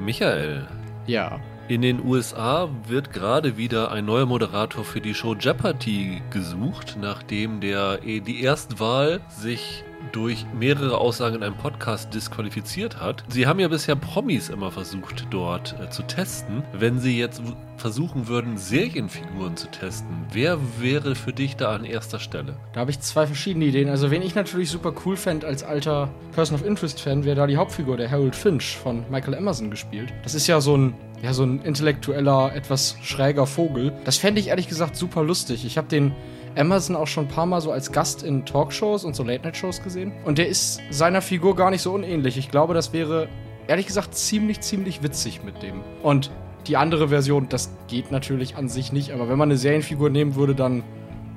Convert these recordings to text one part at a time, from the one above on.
Michael, Ja. in den USA wird gerade wieder ein neuer Moderator für die Show Jeopardy gesucht, nachdem der eh die Erstwahl sich durch mehrere Aussagen in einem Podcast disqualifiziert hat. Sie haben ja bisher Promis immer versucht dort äh, zu testen. Wenn sie jetzt versuchen würden, Serienfiguren zu testen, wer wäre für dich da an erster Stelle? Da habe ich zwei verschiedene Ideen. Also, wen ich natürlich super cool fände als alter Person of Interest-Fan, wäre da die Hauptfigur, der Harold Finch von Michael Emerson gespielt. Das ist ja so ein, ja, so ein intellektueller, etwas schräger Vogel. Das fände ich ehrlich gesagt super lustig. Ich habe den Emerson auch schon ein paar Mal so als Gast in Talkshows und so Late-Night-Shows gesehen. Und der ist seiner Figur gar nicht so unähnlich. Ich glaube, das wäre ehrlich gesagt ziemlich, ziemlich witzig mit dem. Und die andere Version, das geht natürlich an sich nicht, aber wenn man eine Serienfigur nehmen würde, dann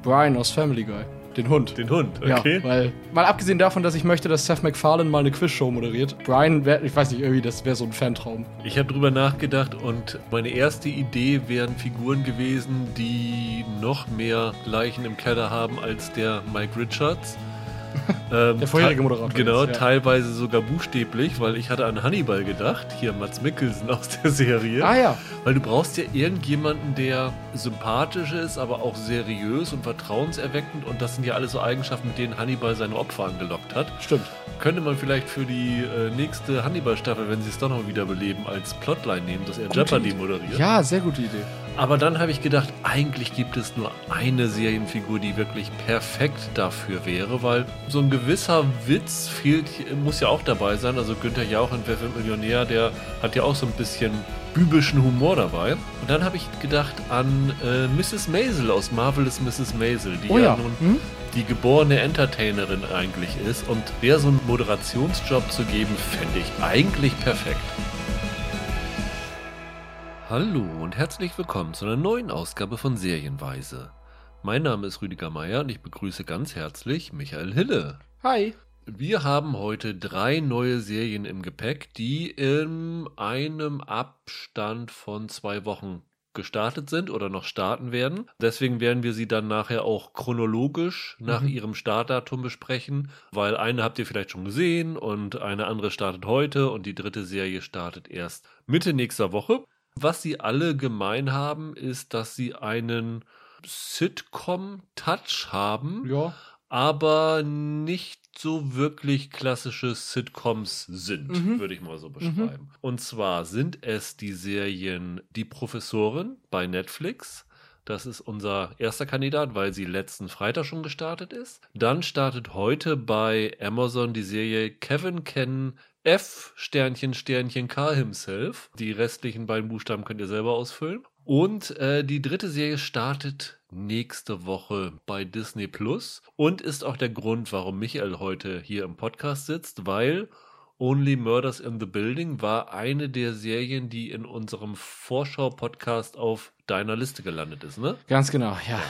Brian aus Family Guy. Den Hund. Den Hund, Ja, weil, mal abgesehen davon, dass ich möchte, dass Seth MacFarlane mal eine Quizshow moderiert. Brian wäre, ich weiß nicht, irgendwie, das wäre so ein Fantraum. Ich habe drüber nachgedacht und meine erste Idee wären Figuren gewesen, die noch mehr Leichen im Keller haben als der Mike Richards. Ähm, Der vorherige Moderator Genau, jetzt, ja. teilweise sogar buchstäblich, weil ich hatte an Hannibal gedacht, hier Mats Mikkelsen aus der Serie. Ah ja, Weil du brauchst ja irgendjemanden, der sympathisch ist, aber auch seriös und vertrauenserweckend und das sind ja alles so Eigenschaften, mit denen Hannibal seine Opfer angelockt hat. stimmt. Könnte man vielleicht für die äh, nächste Hannibal-Staffel, wenn sie es doch noch wiederbeleben, als Plotline nehmen, dass er Jeopardy moderiert. Ja, sehr gute Idee. Aber dann habe ich gedacht, eigentlich gibt es nur eine Serienfigur, die wirklich perfekt dafür wäre, weil so ein gewisser Witz fehlt, muss ja auch dabei sein. Also Günther Jauch in Wer wird Millionär, der hat ja auch so ein bisschen bübischen Humor dabei. Und dann habe ich gedacht an äh, Mrs. Maisel aus Marvelous Mrs. Maisel, die Oh ja, ja. nun Hm? die geborene Entertainerin eigentlich ist. Und der so einen Moderationsjob zu geben, fände ich eigentlich perfekt. Hallo und herzlich willkommen zu einer neuen Ausgabe von Serienweise. Mein Name ist Rüdiger Meier und ich begrüße ganz herzlich Michael Hille. Hi. Wir haben heute drei neue Serien im Gepäck, die in einem Abstand von zwei Wochen gestartet sind oder noch starten werden. Deswegen werden wir sie dann nachher auch chronologisch nach Mhm. ihrem Startdatum besprechen, weil eine habt ihr vielleicht schon gesehen und eine andere startet heute und die dritte Serie startet erst Mitte nächster Woche. Was sie alle gemein haben, ist, dass sie einen Sitcom-Touch haben Ja. aber nicht so wirklich klassische Sitcoms sind, Mhm. würde ich mal so beschreiben. Und zwar sind es die Serien Die Professorin bei Netflix. Das ist unser erster Kandidat, weil sie letzten Freitag schon gestartet ist. Dann startet heute bei Amazon die Serie Kevin Ken F Sternchen Sternchen K himself. Die restlichen beiden Buchstaben könnt ihr selber ausfüllen. Und äh, die dritte Serie startet nächste Woche bei Disney Plus und ist auch der Grund, warum Michael heute hier im Podcast sitzt, weil Only Murders in the Building war eine der Serien, die in unserem Vorschau-Podcast auf deiner Liste gelandet ist, ne? Ganz genau, ja.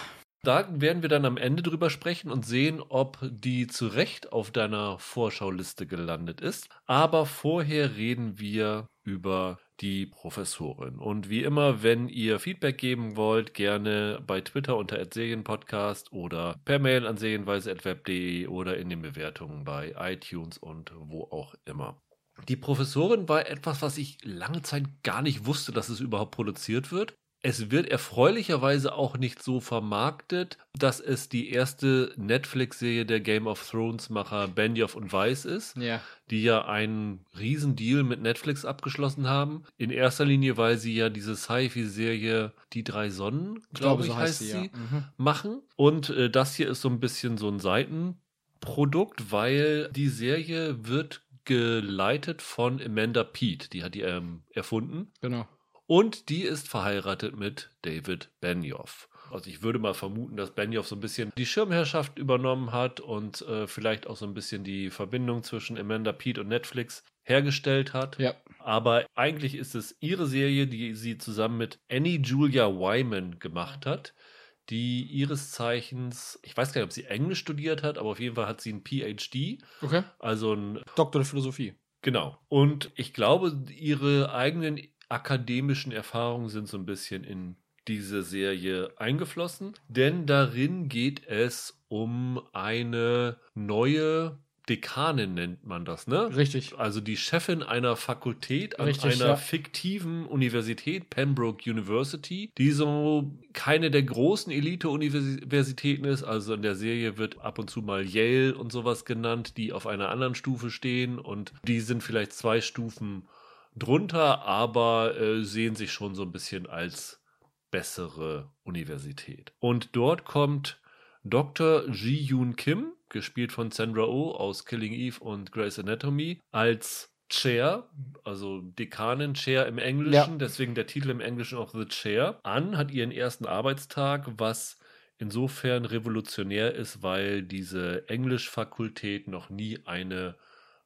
Da werden wir dann am Ende drüber sprechen und sehen, ob die zu Recht auf deiner Vorschauliste gelandet ist. Aber vorher reden wir über die Professorin. Und wie immer, wenn ihr Feedback geben wollt, gerne bei Twitter unter @serienpodcast oder per Mail an serienweise.web.de oder in den Bewertungen bei iTunes und wo auch immer. Die Professorin war etwas, was ich lange Zeit gar nicht wusste, dass es überhaupt produziert wird. Es wird erfreulicherweise auch nicht so vermarktet, dass es die erste Netflix-Serie der Game of Thrones-Macher Benioff und Weiss ist, Ja. die ja einen Riesendeal mit Netflix abgeschlossen haben. In erster Linie, weil sie ja diese Sci-Fi-Serie Die drei Sonnen, glaube ich, heißt sie, ja. Mhm. machen. Und äh, das hier ist so ein bisschen so ein Seitenprodukt, weil die Serie wird geleitet von Amanda Pete, die hat die ähm, erfunden. Genau. Und die ist verheiratet mit David Benioff. Also ich würde mal vermuten, dass Benioff so ein bisschen die Schirmherrschaft übernommen hat und äh, vielleicht auch so ein bisschen die Verbindung zwischen Amanda Pete und Netflix hergestellt hat. Ja. Aber eigentlich ist es ihre Serie, die sie zusammen mit Annie Julia Wyman gemacht hat, die ihres Zeichens, ich weiß gar nicht, ob sie Englisch studiert hat, aber auf jeden Fall hat sie ein PhD, Okay. also ein Doktor der Philosophie. Genau. Und ich glaube, ihre eigenen akademischen Erfahrungen sind so ein bisschen in diese Serie eingeflossen, denn darin geht es um eine neue Dekanin nennt man das, ne? Richtig. Also die Chefin einer Fakultät an Richtig, einer ja. fiktiven Universität, Pembroke University, die so keine der großen Elite-Universitäten ist. Also in der Serie wird ab und zu mal Yale und sowas genannt, die auf einer anderen Stufe stehen und die sind vielleicht zwei Stufen drunter, aber äh, sehen sich schon so ein bisschen als bessere Universität. Und dort kommt Dr. Ji-Yoon Kim, gespielt von Sandra Oh aus Killing Eve und Grey's Anatomy, als Chair, also Dekanin, Chair im Englischen, Ja. deswegen der Titel im Englischen auch The Chair, an, hat ihren ersten Arbeitstag, was insofern revolutionär ist, weil diese Englischfakultät noch nie eine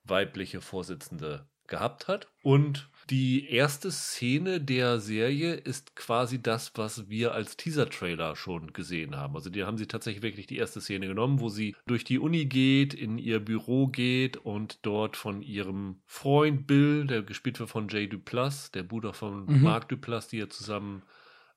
weibliche Vorsitzende gehabt hat. Und die erste Szene der Serie ist quasi das, was wir als Teaser-Trailer schon gesehen haben. Also die haben sie tatsächlich wirklich die erste Szene genommen, wo sie durch die Uni geht, in ihr Büro geht und dort von ihrem Freund Bill, der gespielt wird von Jay Duplass, der Bruder von Mhm. Mark Duplass, die ja zusammen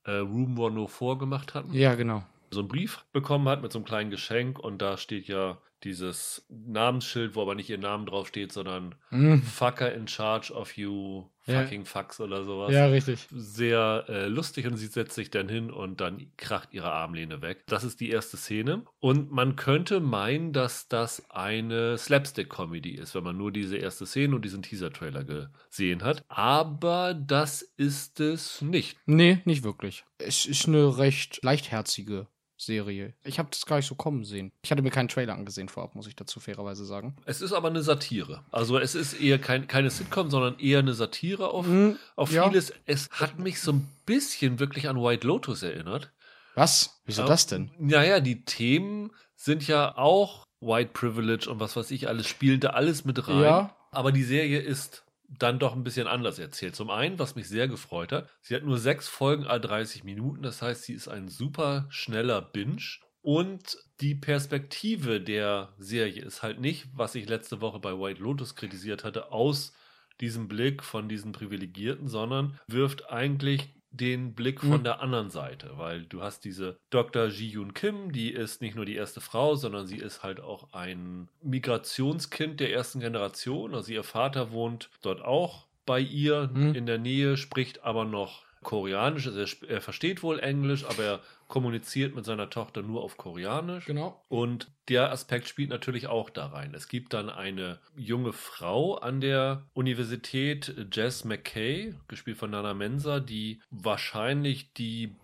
äh, Room 104 gemacht hatten Ja, genau. So einen Brief bekommen hat mit so einem kleinen Geschenk und da steht ja dieses Namensschild, wo aber nicht ihr Name drauf steht, sondern Mhm. Fucker in charge of you Ja. fucking fucks oder sowas. Ja, richtig. Sehr äh, lustig und sie setzt sich dann hin und dann kracht ihre Armlehne weg. Das ist die erste Szene. Und man könnte meinen, dass das eine Slapstick-Comedy ist, wenn man nur diese erste Szene und diesen Teaser-Trailer gesehen hat. Aber das ist es nicht. Nee, nicht wirklich. Es ist eine recht leichtherzige Serie. Ich habe das gar nicht so kommen sehen. Ich hatte mir keinen Trailer angesehen vorab, muss ich dazu fairerweise sagen. Es ist aber eine Satire. Also es ist eher kein, keine Sitcom, sondern eher eine Satire auf, Mhm, auf ja. vieles. Es hat mich so ein bisschen wirklich an White Lotus erinnert. Was? Wieso das denn? Naja, die Themen sind ja auch White Privilege und was weiß ich, alles spielen da alles mit rein. Ja. Aber die Serie ist dann doch ein bisschen anders erzählt. Zum einen, was mich sehr gefreut hat, sie hat nur sechs Folgen a 30 Minuten, das heißt, sie ist ein super schneller Binge. Und die Perspektive der Serie ist halt nicht, was ich letzte Woche bei White Lotus kritisiert hatte, aus diesem Blick von diesen Privilegierten, sondern wirft eigentlich den Blick von Mhm. der anderen Seite, weil du hast diese Dr. Ji-Yoon Kim, die ist nicht nur die erste Frau, sondern sie ist halt auch ein Migrationskind der ersten Generation. Also ihr Vater wohnt dort auch bei ihr Mhm. in der Nähe, spricht aber noch Koreanisch. Also er, er versteht wohl Englisch, aber er kommuniziert mit seiner Tochter nur auf Koreanisch. Genau. Und der Aspekt spielt natürlich auch da rein. Es gibt dann eine junge Frau an der Universität, Jess McKay, gespielt von Nana Mensa, die wahrscheinlich die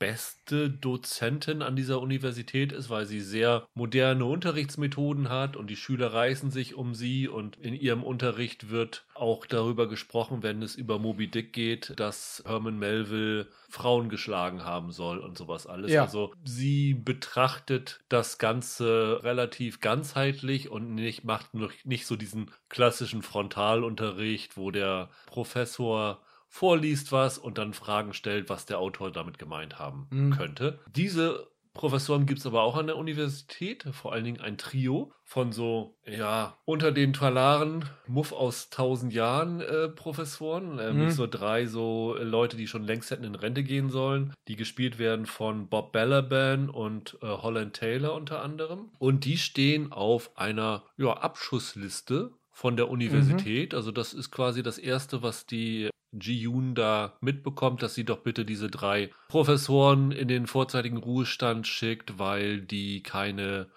beste Dozentin an dieser Universität ist, weil sie sehr moderne Unterrichtsmethoden hat und die Schüler reißen sich um sie und in ihrem Unterricht wird auch darüber gesprochen, wenn es über Moby Dick geht, dass Herman Melville Frauen geschlagen haben soll und sowas alles. Ja. Also sie betrachtet das Ganze relativ ganzheitlich und nicht, macht nicht so diesen klassischen Frontalunterricht, wo der Professor vorliest was und dann Fragen stellt, was der Autor damit gemeint haben Mhm. könnte. Diese Professoren gibt es aber auch an der Universität, vor allen Dingen ein Trio von so, ja, unter den Talaren, Muff aus tausend Jahren äh, Professoren, äh, Mhm. so drei so Leute, die schon längst hätten in Rente gehen sollen, die gespielt werden von Bob Balaban und äh, Holland Taylor unter anderem. Und die stehen auf einer ja, Abschussliste von der Universität. Also das ist quasi das Erste, was die Ji-Yoon da mitbekommt, dass sie doch bitte diese drei Professoren in den vorzeitigen Ruhestand schickt, weil die keine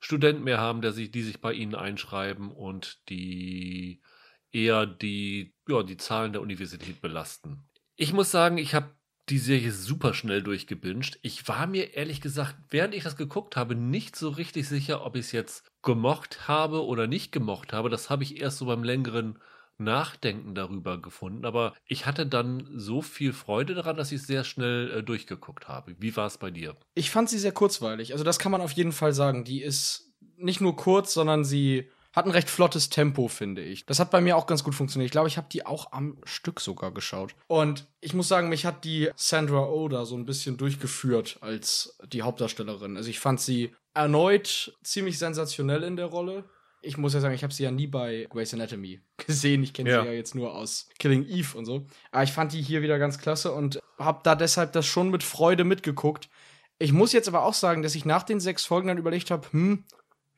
Studenten mehr haben, der sich, die sich bei ihnen einschreiben und die eher die, ja, die Zahlen der Universität belasten. Ich muss sagen, ich habe die Serie super schnell durchgebinged. Ich war mir ehrlich gesagt, während ich das geguckt habe, nicht so richtig sicher, ob ich es jetzt gemocht habe oder nicht gemocht habe. Das habe ich erst so beim längeren Nachdenken darüber gefunden. Aber ich hatte dann so viel Freude daran, dass ich es sehr schnell äh, durchgeguckt habe. Wie war es bei dir? Ich fand sie sehr kurzweilig. Also das kann man auf jeden Fall sagen. Die ist nicht nur kurz, sondern sie hat ein recht flottes Tempo, finde ich. Das hat bei mir auch ganz gut funktioniert. Ich glaube, ich habe die auch am Stück sogar geschaut. Und ich muss sagen, mich hat die Sandra Oda so ein bisschen durchgeführt als die Hauptdarstellerin. Also ich fand sie erneut ziemlich sensationell in der Rolle. Ich muss ja sagen, ich habe sie ja nie bei Grey's Anatomy gesehen. Ich kenne Ja. sie ja jetzt nur aus Killing Eve und so. Aber ich fand die hier wieder ganz klasse und habe da deshalb das schon mit Freude mitgeguckt. Ich muss jetzt aber auch sagen, dass ich nach den sechs Folgen dann überlegt habe, hm,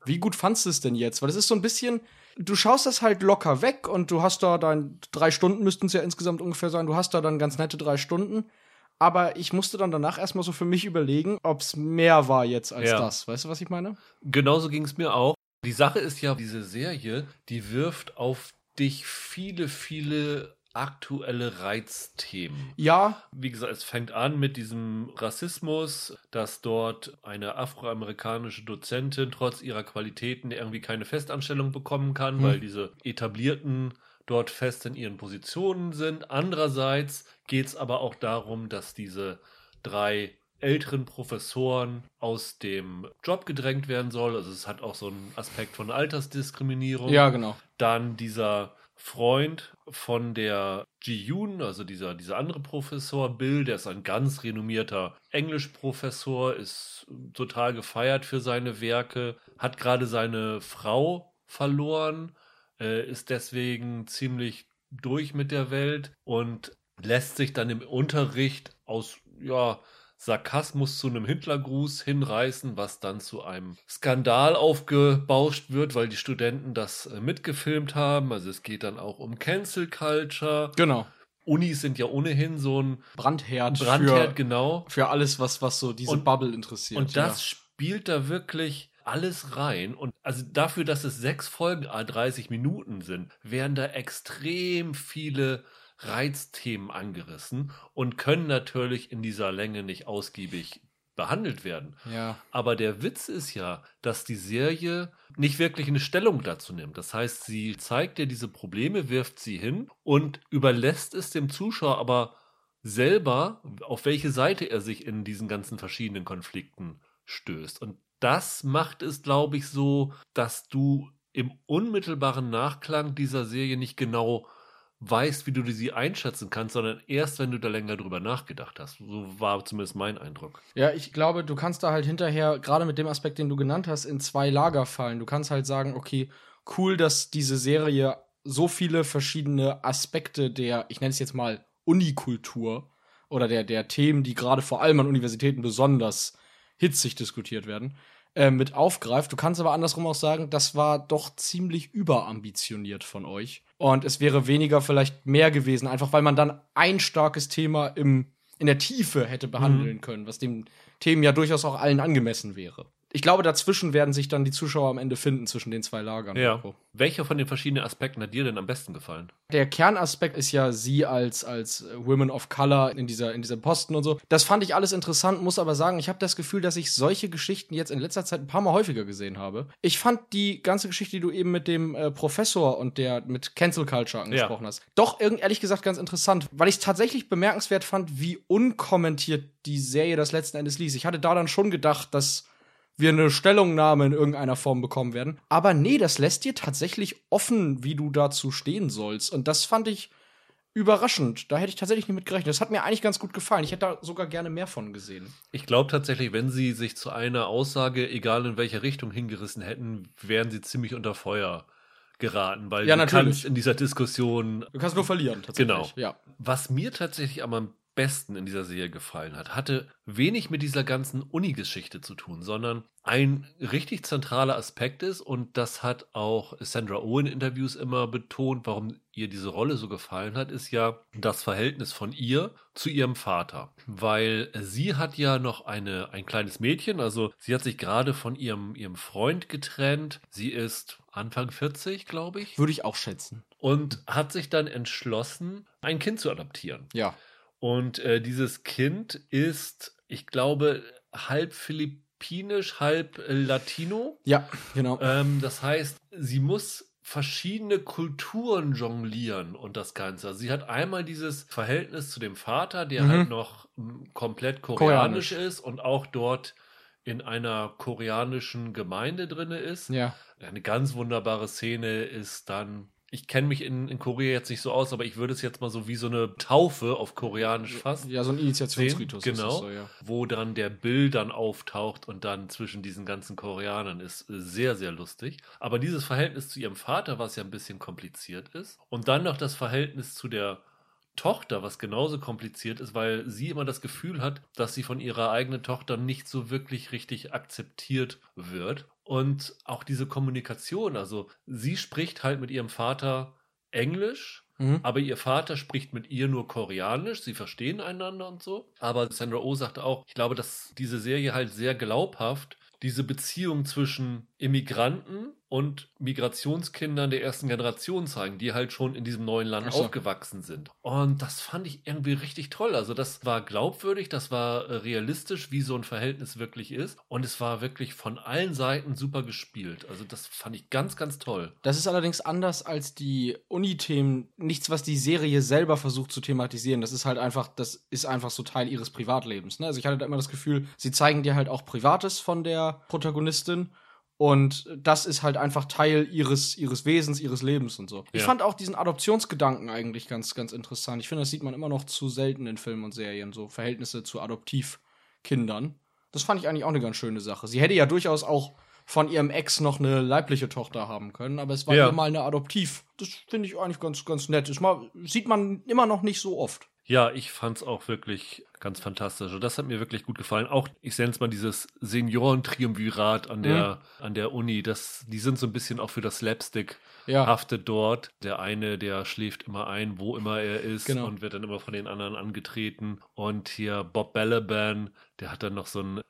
Wie gut fandst du es denn jetzt? Weil es ist so ein bisschen, du schaust das halt locker weg und du hast da dann drei Stunden müssten es ja insgesamt ungefähr sein. Du hast da dann ganz nette drei Stunden. Aber ich musste dann danach erstmal so für mich überlegen, ob es mehr war jetzt als Ja. das. Weißt du, was ich meine? Genauso ging es mir auch. Die Sache ist ja, diese Serie, die wirft auf dich viele, viele aktuelle Reizthemen. Ja, Wie gesagt, es fängt an mit diesem Rassismus, dass dort eine afroamerikanische Dozentin trotz ihrer Qualitäten irgendwie keine Festanstellung bekommen kann, Hm. weil diese etablierten dort fest in ihren Positionen sind. Andererseits geht es aber auch darum, dass diese drei älteren Professoren aus dem Job gedrängt werden soll. Also es hat auch so einen Aspekt von Altersdiskriminierung ja, genau. dann dieser Freund von der Ji-Yoon, also dieser, dieser andere Professor, Bill, der ist ein ganz renommierter Englischprofessor, ist total gefeiert für seine Werke, hat gerade seine Frau verloren, äh, ist deswegen ziemlich durch mit der Welt und lässt sich dann im Unterricht aus, ja, Sarkasmus zu einem Hitlergruß hinreißen, was dann zu einem Skandal aufgebauscht wird, weil die Studenten das äh, mitgefilmt haben. Also es geht dann auch um Cancel Culture. Genau. Unis sind ja ohnehin so ein Brandherd, Brandherd, für, genau. für alles, was, was so diese Und- Bubble interessiert. Und das spielt da wirklich alles rein. Und also dafür, dass es sechs Folgen a 30 Minuten sind, werden da extrem viele Reizthemen angerissen und können natürlich in dieser Länge nicht ausgiebig behandelt werden. ja. Aber der Witz ist ja, dass die Serie nicht wirklich eine Stellung dazu nimmt. Das heißt, sie zeigt dir diese Probleme, wirft sie hin und überlässt es dem Zuschauer aber selber, auf welche Seite er sich in diesen ganzen verschiedenen Konflikten stößt. Und das macht es, glaube ich, so, dass du im unmittelbaren Nachklang dieser Serie nicht genau weißt, wie du sie einschätzen kannst, sondern erst, wenn du da länger drüber nachgedacht hast. So war zumindest mein Eindruck. Ja, ich glaube, du kannst da halt hinterher, gerade mit dem Aspekt, den du genannt hast, in zwei Lager fallen. Du kannst halt sagen, okay, cool, dass diese Serie so viele verschiedene Aspekte der, ich nenne es jetzt mal Unikultur oder der, der Themen, die gerade vor allem an Universitäten besonders hitzig diskutiert werden, äh, mit aufgreift. Du kannst aber andersrum auch sagen, das war doch ziemlich überambitioniert von euch. Und es wäre weniger vielleicht mehr gewesen, einfach weil man dann ein starkes Thema im, in der Tiefe hätte behandeln können, was dem Themen ja durchaus auch allen angemessen wäre. Ich glaube, dazwischen werden sich dann die Zuschauer am Ende finden, zwischen den zwei Lagern. Ja. Welcher von den verschiedenen Aspekten hat dir denn am besten gefallen? Der Kernaspekt ist ja sie als, als Women of Color in dieser, in diesem Posten und so. Das fand ich alles interessant, muss aber sagen, ich habe das Gefühl, dass ich solche Geschichten jetzt in letzter Zeit ein paar Mal häufiger gesehen habe. Ich fand die ganze Geschichte, die du eben mit dem äh, Professor und der mit Cancel Culture angesprochen hast, doch ehrlich gesagt ganz interessant, weil ich es tatsächlich bemerkenswert fand, wie unkommentiert die Serie das letzten Endes ließ. Ich hatte da dann schon gedacht, dass wir eine Stellungnahme in irgendeiner Form bekommen werden. Aber nee, das lässt dir tatsächlich offen, wie du dazu stehen sollst. Und das fand ich überraschend. Da hätte ich tatsächlich nicht mit gerechnet. Das hat mir eigentlich ganz gut gefallen. Ich hätte da sogar gerne mehr von gesehen. Ich glaube tatsächlich, wenn sie sich zu einer Aussage, egal in welche Richtung hingerissen hätten, wären sie ziemlich unter Feuer geraten, weil Ja, du natürlich. kannst in dieser Diskussion Du kannst nur verlieren, tatsächlich. Genau. Ja. Was mir tatsächlich am besten in dieser Serie gefallen hat, hatte wenig mit dieser ganzen Uni-Geschichte zu tun, sondern ein richtig zentraler Aspekt ist, und das hat auch Sandra Oh in Interviews immer betont, warum ihr diese Rolle so gefallen hat, ist ja das Verhältnis von ihr zu ihrem Vater. Weil sie hat ja noch eine, ein kleines Mädchen, also sie hat sich gerade von ihrem, ihrem Freund getrennt. Sie ist Anfang 40, glaube ich, Würde ich auch schätzen. und hat sich dann entschlossen, ein Kind zu adoptieren. Ja. Und äh, dieses Kind ist, ich glaube, halb philippinisch, halb äh, Latino. Ja, genau. Ähm, das heißt, sie muss verschiedene Kulturen jonglieren und das Ganze. Also sie hat einmal dieses Verhältnis zu dem Vater, der Mhm. halt noch komplett koreanisch, Koreanisch. ist und auch dort in einer koreanischen Gemeinde drinne ist. ja. Eine ganz wunderbare Szene ist dann, ich kenne mich in, in Korea jetzt nicht so aus, aber ich würde es jetzt mal so wie so eine Taufe auf Koreanisch fast Ja, so ein Initiationsritus. genau, so, ja. wo dann der Bill dann auftaucht und dann zwischen diesen ganzen Koreanern ist äh, sehr, sehr lustig. Aber dieses Verhältnis zu ihrem Vater, was ja ein bisschen kompliziert ist, und dann noch das Verhältnis zu der Tochter, was genauso kompliziert ist, weil sie immer das Gefühl hat, dass sie von ihrer eigenen Tochter nicht so wirklich richtig akzeptiert wird. Und auch diese Kommunikation, also sie spricht halt mit ihrem Vater Englisch, Mhm. aber ihr Vater spricht mit ihr nur Koreanisch, sie verstehen einander und so. Aber Sandra Oh sagte auch, ich glaube, dass diese Serie halt sehr glaubhaft diese Beziehung zwischen Immigranten und Migrationskindern der ersten Generation zeigen, die halt schon in diesem neuen Land so. aufgewachsen sind. Und das fand ich irgendwie richtig toll. Also das war glaubwürdig, das war äh, realistisch, wie so ein Verhältnis wirklich ist. Und es war wirklich von allen Seiten super gespielt. Also das fand ich ganz, ganz toll. Das ist allerdings anders als die Uni-Themen. Nichts, was die Serie selber versucht zu thematisieren. Das ist halt einfach, das ist einfach so Teil ihres Privatlebens. Ne? Also ich hatte da immer das Gefühl, sie zeigen dir halt auch Privates von der Protagonistin. Und das ist halt einfach Teil ihres, ihres Wesens, ihres Lebens und so. Ich Ja. fand auch diesen Adoptionsgedanken eigentlich ganz, ganz interessant. Ich finde, das sieht man immer noch zu selten in Filmen und Serien, so Verhältnisse zu Adoptivkindern. Das fand ich eigentlich auch eine ganz schöne Sache. Sie hätte ja durchaus auch von ihrem Ex noch eine leibliche Tochter haben können, aber es war Ja. mal eine Adoptiv. Das finde ich eigentlich ganz, ganz nett. Ist mal, sieht man immer noch nicht so oft. Ja, ich fand's auch wirklich ganz fantastisch. Und das hat mir wirklich gut gefallen. Auch, ich nenne es mal dieses Seniorentriumvirat an der, an der Uni. Das, die sind so ein bisschen auch für das Slapstick Ja. haftet dort. Der eine, der schläft immer ein, wo immer er ist Genau. und wird dann immer von den anderen angetreten. Und hier Bob Balaban, der hat dann noch so ein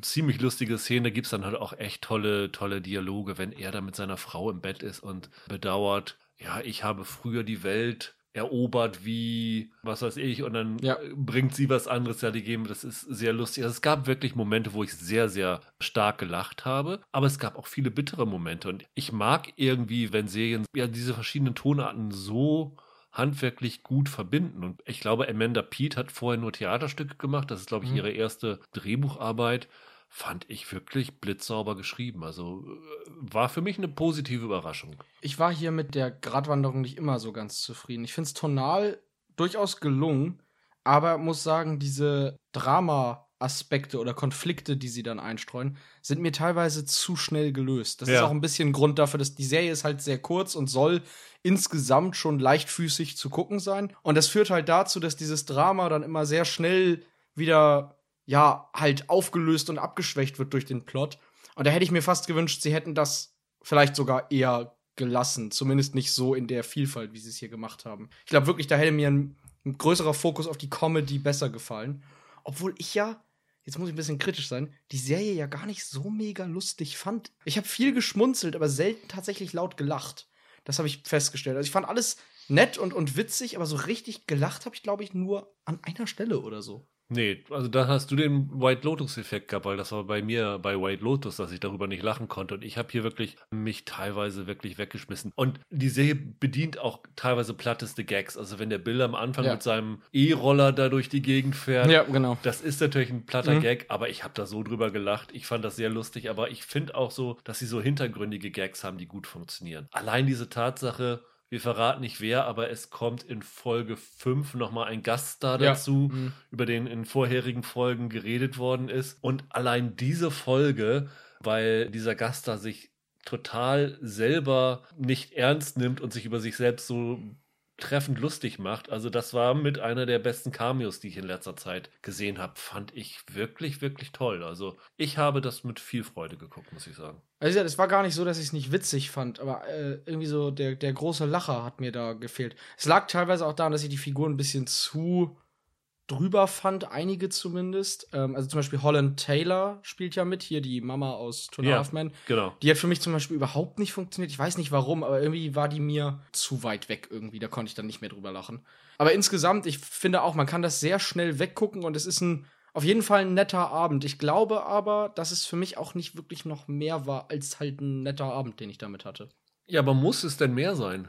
ziemlich lustige Szene, da gibt's dann halt auch echt tolle, tolle Dialoge, wenn er da mit seiner Frau im Bett ist und bedauert, ja, ich habe früher die Welt erobert wie, was weiß ich, und dann Ja. bringt sie was anderes ja die geben. Das ist sehr lustig. Also es gab wirklich Momente, wo ich sehr, sehr stark gelacht habe, aber es gab auch viele bittere Momente. Und ich mag irgendwie, wenn Serien ja diese verschiedenen Tonarten so handwerklich gut verbinden. Und ich glaube, Amanda Pete hat vorher nur Theaterstücke gemacht. Das ist, glaube ich, Mhm. ihre erste Drehbucharbeit. Fand ich wirklich blitzsauber geschrieben. Also äh, war für mich eine positive Überraschung. Ich war hier mit der Gratwanderung nicht immer so ganz zufrieden. Ich finde es tonal durchaus gelungen, aber muss sagen, diese Drama-Aspekte oder Konflikte, die sie dann einstreuen, sind mir teilweise zu schnell gelöst. Das ist Ja. auch ein bisschen Grund dafür, dass die Serie ist halt sehr kurz und soll insgesamt schon leichtfüßig zu gucken sein. Und das führt halt dazu, dass dieses Drama dann immer sehr schnell wieder, ja, halt aufgelöst und abgeschwächt wird durch den Plot. Und da hätte ich mir fast gewünscht, sie hätten das vielleicht sogar eher gelassen. Zumindest nicht so in der Vielfalt, wie sie es hier gemacht haben. Ich glaube wirklich, da hätte mir ein, ein größerer Fokus auf die Comedy besser gefallen. Obwohl ich ja, jetzt muss ich ein bisschen kritisch sein, die Serie ja gar nicht so mega lustig fand. Ich habe viel geschmunzelt, aber selten tatsächlich laut gelacht. Das habe ich festgestellt. Also ich fand alles nett und, und witzig, aber so richtig gelacht habe ich, glaube ich, nur an einer Stelle oder so. Nee, also da hast du den White Lotus-Effekt gehabt, weil das war bei mir bei White Lotus, dass ich darüber nicht lachen konnte. Und ich habe hier wirklich mich teilweise wirklich weggeschmissen. Und die Serie bedient auch teilweise platteste Gags. Also wenn der Bill am Anfang Ja. mit seinem E-Roller da durch die Gegend fährt, Ja, genau. das ist natürlich ein platter Mhm. Gag, aber ich habe da so drüber gelacht. Ich fand das sehr lustig, aber ich finde auch so, dass sie so hintergründige Gags haben, die gut funktionieren. Allein diese Tatsache, wir verraten nicht wer, aber es kommt in Folge 5 nochmal ein Gaststar Ja. dazu, Mhm. über den in vorherigen Folgen geredet worden ist. Und allein diese Folge, weil dieser Gaststar sich total selber nicht ernst nimmt und sich über sich selbst so treffend lustig macht. Also das war mit einer der besten Cameos, die ich in letzter Zeit gesehen habe. Fand ich wirklich, wirklich toll. Also ich habe das mit viel Freude geguckt, muss ich sagen. Also es war gar nicht so, dass ich es nicht witzig fand, aber äh, irgendwie so der, der große Lacher hat mir da gefehlt. Es lag teilweise auch daran, dass ich die Figur ein bisschen zu drüber fand, einige zumindest. Ähm, also zum Beispiel Holland Taylor spielt ja mit, hier die Mama aus Two and a Ja. Half Men. Genau. Die hat für mich zum Beispiel überhaupt nicht funktioniert. Ich weiß nicht warum, aber irgendwie war die mir zu weit weg irgendwie. Da konnte ich dann nicht mehr drüber lachen. Aber insgesamt, ich finde auch, man kann das sehr schnell weggucken und es ist ein auf jeden Fall ein netter Abend. Ich glaube aber, dass es für mich auch nicht wirklich noch mehr war als halt ein netter Abend, den ich damit hatte. Ja, aber muss es denn mehr sein?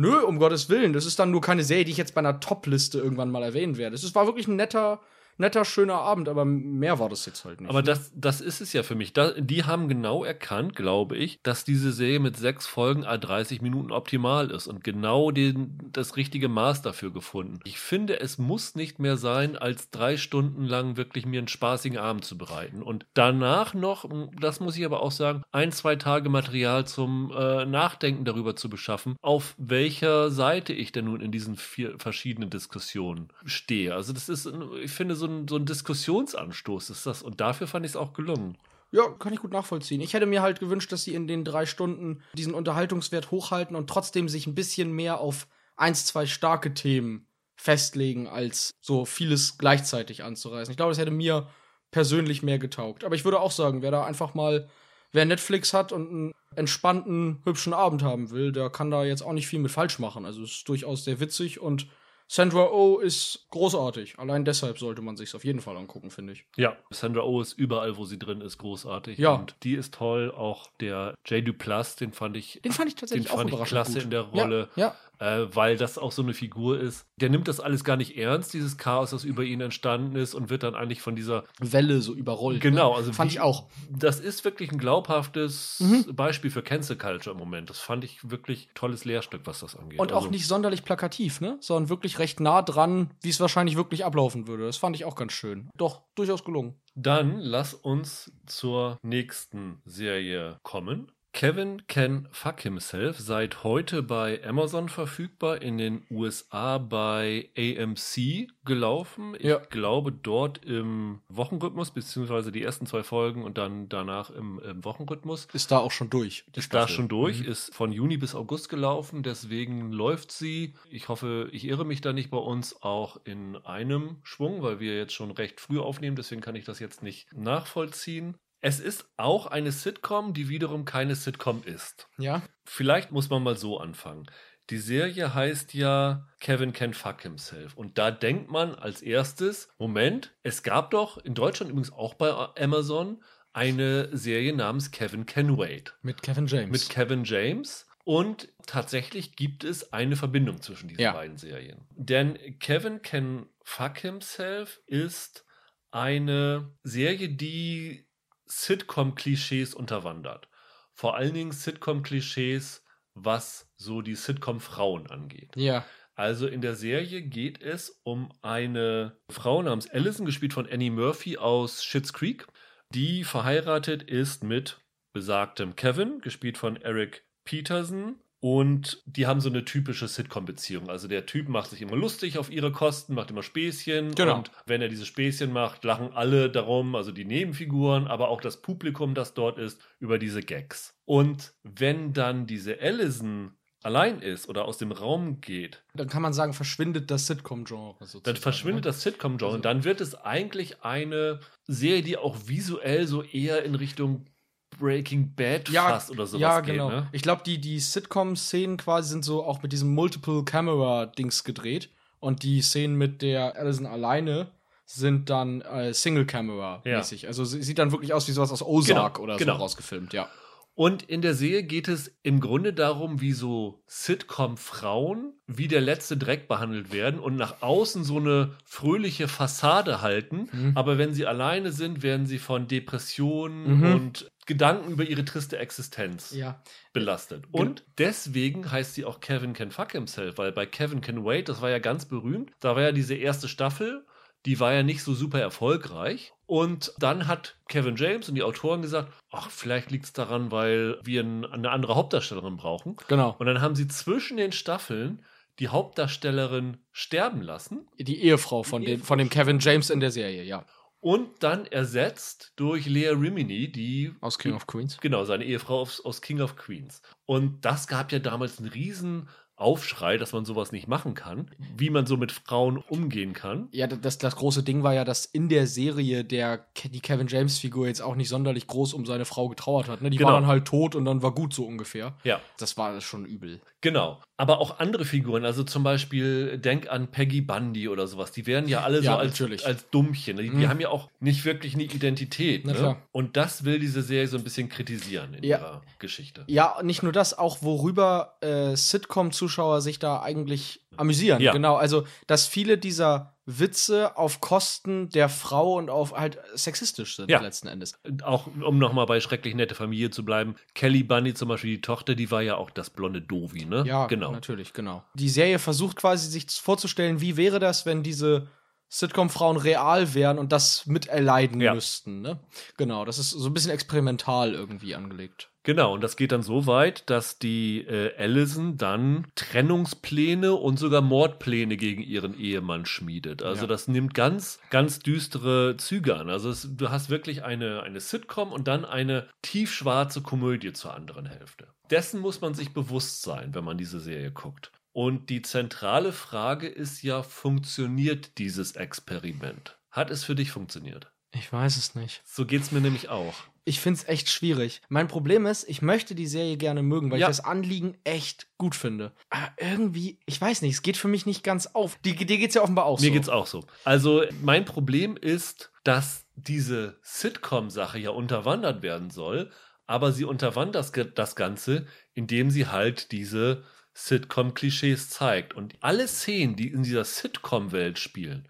Nö, um Gottes Willen. Das ist dann nur keine Serie, die ich jetzt bei einer Top-Liste irgendwann mal erwähnen werde. Es war wirklich ein netter, netter, schöner Abend, aber mehr war das jetzt halt nicht. Aber das, das ist es ja für mich. Da, die haben genau erkannt, glaube ich, dass diese Serie mit sechs Folgen a 30 Minuten optimal ist und genau den, das richtige Maß dafür gefunden. Ich finde, es muss nicht mehr sein, als drei Stunden lang wirklich mir einen spaßigen Abend zu bereiten. Und danach noch, das muss ich aber auch sagen, ein, zwei Tage Material zum äh, Nachdenken darüber zu beschaffen, auf welcher Seite ich denn nun in diesen vier verschiedenen Diskussionen stehe. Also das ist, ich finde, so ein, so ein Diskussionsanstoß ist das. Und dafür fand ich es auch gelungen. Ja, kann ich gut nachvollziehen. Ich hätte mir halt gewünscht, dass sie in den drei Stunden diesen Unterhaltungswert hochhalten und trotzdem sich ein bisschen mehr auf eins, zwei starke Themen festlegen, als so vieles gleichzeitig anzureißen. Ich glaube, das hätte mir persönlich mehr getaugt. Aber ich würde auch sagen, wer da einfach mal, wer Netflix hat und einen entspannten, hübschen Abend haben will, der kann da jetzt auch nicht viel mit falsch machen. Also es ist durchaus sehr witzig und Sandra Oh ist großartig. Allein deshalb sollte man sich auf jeden Fall angucken, finde ich. Ja, Sandra Oh ist überall, wo sie drin ist, großartig. Ja. Und die ist toll. Auch der J. Duplass, den fand ich, Den fand ich tatsächlich den auch fand ich überraschend klasse gut. in der Rolle. Ja, äh, weil das auch so eine Figur ist. Der nimmt das alles gar nicht ernst, dieses Chaos, das über ihn entstanden ist und wird dann eigentlich von dieser. Welle so überrollt. Genau, ne? also fand wie- ich auch. Das ist wirklich ein glaubhaftes Mhm. Beispiel für Cancel Culture im Moment. Das fand ich wirklich tolles Lehrstück, was das angeht. Und auch Also, nicht sonderlich plakativ, ne? Sondern wirklich recht nah dran, wie es wahrscheinlich wirklich ablaufen würde. Das fand ich auch ganz schön. Doch, durchaus gelungen. Dann lass uns zur nächsten Serie kommen. Kevin Can Fuck Himself seit heute bei Amazon verfügbar, in den USA bei AMC gelaufen. Ich Ja. glaube dort im Wochenrhythmus, beziehungsweise die ersten zwei Folgen und dann danach im, im Wochenrhythmus. Ist da auch schon durch. Ist da Staffel. schon durch, Mhm. ist von Juni bis August gelaufen, deswegen läuft sie. Ich hoffe, ich irre mich da nicht bei uns auch in einem Schwung, weil wir jetzt schon recht früh aufnehmen, deswegen kann ich das jetzt nicht nachvollziehen. Es ist auch eine Sitcom, die wiederum keine Sitcom ist. Ja. Vielleicht muss man mal so anfangen. Die Serie heißt ja Kevin Can Fuck Himself. Und da denkt man als erstes, Moment, es gab doch in Deutschland übrigens auch bei Amazon eine Serie namens Kevin Can Wait Mit Kevin James. mit Kevin James. Und tatsächlich gibt es eine Verbindung zwischen diesen Ja. beiden Serien. Denn Kevin Can Fuck Himself ist eine Serie, die Sitcom-Klischees unterwandert. Vor allen Dingen Sitcom-Klischees, was so die Sitcom-Frauen angeht. ja. Also in der Serie geht es um eine Frau namens Allison, gespielt von Annie Murphy aus Schitt's Creek, die verheiratet ist mit besagtem Kevin, gespielt von Eric Peterson. Und die haben so eine typische Sitcom-Beziehung. Also der Typ macht sich immer lustig auf ihre Kosten, macht immer Späßchen. Genau. Und wenn er diese Späßchen macht, lachen alle darum, also die Nebenfiguren, aber auch das Publikum, das dort ist, über diese Gags. Und wenn dann diese Allison allein ist oder aus dem Raum geht, Dann kann man sagen, verschwindet das Sitcom-Genre. dann verschwindet ne? das Sitcom-Genre Also- und dann wird es eigentlich eine Serie, die auch visuell so eher in Richtung Breaking Bad ja, fast oder sowas ja, geht. genau. Ne? Ich glaube, die, die Sitcom-Szenen quasi sind so auch mit diesem Multiple-Camera-Dings gedreht. Und die Szenen mit der Allison alleine sind dann äh, Single-Camera-mäßig. Also sie sieht dann wirklich aus wie sowas aus Ozark Genau, oder genau. so rausgefilmt, ja. Und in der Serie geht es im Grunde darum, wie so Sitcom-Frauen wie der letzte Dreck behandelt werden und nach außen so eine fröhliche Fassade halten. Mhm. Aber wenn sie alleine sind, werden sie von Depressionen Mhm. und Gedanken über ihre triste Existenz Ja. belastet. Und deswegen heißt sie auch Kevin Can Fuck Himself, weil bei Kevin Can Wait, das war ja ganz berühmt, da war ja diese erste Staffel, die war ja nicht so super erfolgreich. Und dann hat Kevin James und die Autoren gesagt, ach, vielleicht liegt es daran, weil wir ein, eine andere Hauptdarstellerin brauchen. Genau. Und dann haben sie zwischen den Staffeln die Hauptdarstellerin sterben lassen Die Ehefrau von, Die dem, Ehefrau. von dem Kevin James in der Serie, ja. Und dann ersetzt durch Lea Rimini, die Aus King of Queens. Genau, seine Ehefrau aus, aus King of Queens. Und das gab ja damals einen riesen Aufschrei, dass man sowas nicht machen kann, wie man so mit Frauen umgehen kann. Ja, das, das große Ding war ja, dass in der Serie der, die Kevin James-Figur jetzt auch nicht sonderlich groß um seine Frau getrauert hat. Ne? Die Genau. war dann halt tot und dann war gut so ungefähr. Ja, Das war schon übel. genau. Aber auch andere Figuren, also zum Beispiel, denk an Peggy Bundy oder sowas, die werden ja alle Ja, so als, natürlich. als Dummchen. Die, die Mhm. haben ja auch nicht wirklich eine Identität. Ne? Und das will diese Serie so ein bisschen kritisieren in Ja. ihrer Geschichte. Ja, nicht nur das, auch worüber äh, Sitcom-Zuschauer sich da eigentlich amüsieren. Ja. Genau, also, dass viele dieser Witze auf Kosten der Frau und auf halt sexistisch sind Ja. letzten Endes. Auch um nochmal bei schrecklich nette Familie zu bleiben, Kelly Bundy zum Beispiel, die Tochter, die war ja auch das blonde Dovi, ne? Ja, genau. natürlich, genau. Die Serie versucht quasi sich vorzustellen, wie wäre das, wenn diese Sitcom-Frauen real wären und das miterleiden Ja. müssten. Ne? Genau, das ist so ein bisschen experimental irgendwie angelegt. Genau, und das geht dann so weit, dass die äh, Allison dann Trennungspläne und sogar Mordpläne gegen ihren Ehemann schmiedet. Also Ja. das nimmt ganz, ganz düstere Züge an. Also es, du hast wirklich eine, eine Sitcom und dann eine tiefschwarze Komödie zur anderen Hälfte. Dessen muss man sich bewusst sein, wenn man diese Serie guckt. Und die zentrale Frage ist ja, funktioniert dieses Experiment? Hat es für dich funktioniert? Ich weiß es nicht. So geht's mir nämlich auch. Ich finde es echt schwierig. Mein Problem ist, ich möchte die Serie gerne mögen, weil Ja. ich das Anliegen echt gut finde. Aber irgendwie, ich weiß nicht, es geht für mich nicht ganz auf. Die, dir geht's ja offenbar auch Mir so. geht's auch so. Also mein Problem ist, dass diese Sitcom-Sache ja unterwandert werden soll, aber sie unterwandert das, das Ganze, indem sie halt diese Sitcom-Klischees zeigt. Und alle Szenen, die in dieser Sitcom-Welt spielen,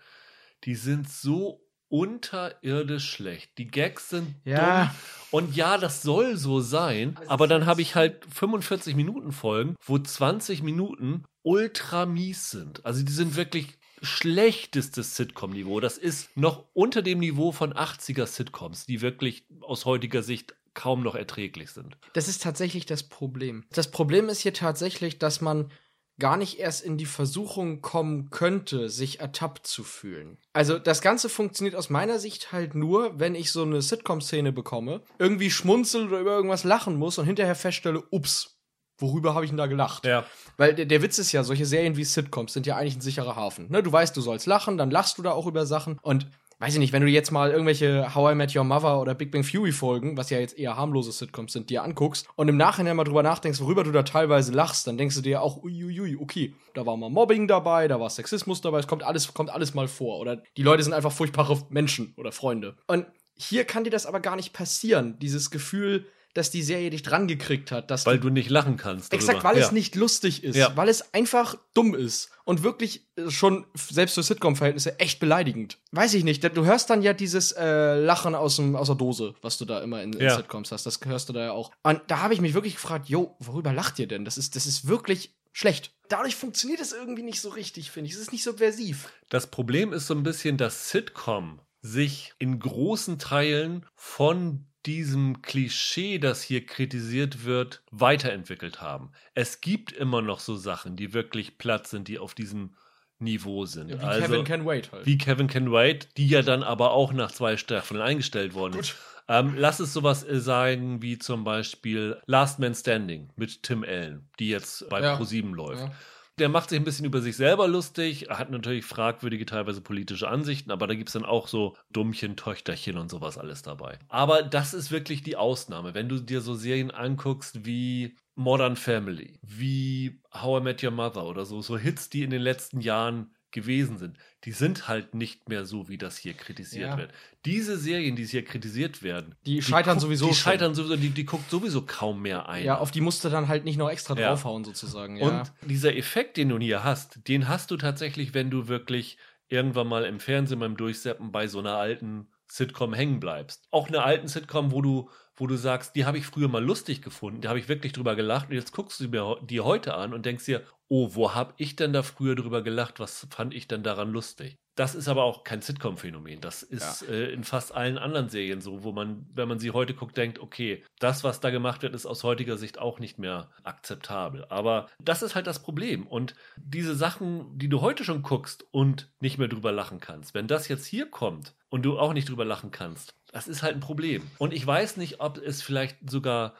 die sind so unterirdisch schlecht. Die Gags sind Ja. dumm. Und ja, das soll so sein, aber dann habe ich halt 45 Minuten Folgen, wo 20 Minuten ultra mies sind. Also die sind wirklich schlechtestes Sitcom-Niveau. Das ist noch unter dem Niveau von 80er Sitcoms, die wirklich aus heutiger Sicht kaum noch erträglich sind. Das ist tatsächlich das Problem. Das Problem ist hier tatsächlich, dass man gar nicht erst in die Versuchung kommen könnte, sich ertappt zu fühlen. Also das Ganze funktioniert aus meiner Sicht halt nur, wenn ich so eine Sitcom-Szene bekomme, irgendwie schmunzel oder über irgendwas lachen muss und hinterher feststelle, ups, worüber habe ich denn da gelacht? Ja. Weil der, der Witz ist ja, solche Serien wie Sitcoms sind ja eigentlich ein sicherer Hafen. Ne? Du weißt, du sollst lachen, dann lachst du da auch über Sachen. Und weiß ich nicht, wenn du jetzt mal irgendwelche How I Met Your Mother oder Big Bang Theory Folgen, was ja jetzt eher harmlose Sitcoms sind, dir anguckst und im Nachhinein mal drüber nachdenkst, worüber du da teilweise lachst, dann denkst du dir auch, uiuiui, okay, da war mal Mobbing dabei, da war Sexismus dabei, es kommt alles, kommt alles mal vor. Oder die Leute sind einfach furchtbare Menschen oder Freunde. Und hier kann dir das aber gar nicht passieren. Dieses Gefühl, dass die Serie dich dran gekriegt hat, dass Weil du du nicht lachen kannst. Exakt, darüber. weil ja. es nicht lustig ist, Ja. weil es einfach dumm ist und wirklich äh, schon selbst für Sitcom-Verhältnisse echt beleidigend. Weiß ich nicht, du hörst dann ja dieses äh, Lachen aus, dem, aus der Dose, was du da immer in, in Ja. Sitcoms hast, das hörst du da ja auch. Und da habe ich mich wirklich gefragt, jo, worüber lacht ihr denn? Das ist, das ist wirklich schlecht. Dadurch funktioniert es irgendwie nicht so richtig, finde ich. Es ist nicht subversiv. Das Problem ist so ein bisschen, dass Sitcom sich in großen Teilen von diesem Klischee, das hier kritisiert wird, weiterentwickelt haben. Es gibt immer noch so Sachen, die wirklich platt sind, die auf diesem Niveau sind. Wie also, Kevin Can Wait halt. wie Kevin Can Wait, die ja dann aber auch nach zwei Staffeln eingestellt worden ist. Ähm, lass es sowas äh, sein wie zum Beispiel Last Man Standing mit Tim Allen, die jetzt bei Ja. ProSieben läuft. Ja. Der macht sich ein bisschen über sich selber lustig, hat natürlich fragwürdige, teilweise politische Ansichten, aber da gibt es dann auch so Dummchen, Töchterchen und sowas alles dabei. Aber das ist wirklich die Ausnahme. Wenn du dir so Serien anguckst wie Modern Family, wie How I Met Your Mother oder so, so Hits, die in den letzten Jahren gewesen sind, die sind halt nicht mehr so, wie das hier kritisiert Ja. wird. Diese Serien, die hier kritisiert werden, Die scheitern guckt- sowieso Die schon. scheitern sowieso, die, die guckt sowieso kaum mehr ein. Ja, auf die musst du dann halt nicht noch extra Ja. draufhauen, sozusagen. Ja. Und dieser Effekt, den du hier hast, den hast du tatsächlich, wenn du wirklich irgendwann mal im Fernsehen beim Durchseppen bei so einer alten Sitcom hängen bleibst. Auch einer alten Sitcom, wo du, wo du sagst, die habe ich früher mal lustig gefunden, da habe ich wirklich drüber gelacht und jetzt guckst du mir die heute an und denkst dir, oh, wo habe ich denn da früher drüber gelacht? Was fand ich denn daran lustig? Das ist aber auch kein Sitcom-Phänomen. Das ist äh, in fast allen anderen Serien so, wo man, wenn man sie heute guckt, denkt, okay, das, was da gemacht wird, ist aus heutiger Sicht auch nicht mehr akzeptabel. Aber das ist halt das Problem. Und diese Sachen, die du heute schon guckst und nicht mehr drüber lachen kannst, wenn das jetzt hier kommt und du auch nicht drüber lachen kannst, das ist halt ein Problem. Und ich weiß nicht, ob es vielleicht sogar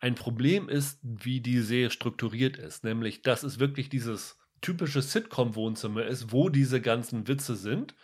ein Problem ist, wie die Serie strukturiert ist. Nämlich, dass es wirklich dieses typische Sitcom-Wohnzimmer ist, wo diese ganzen Witze sind.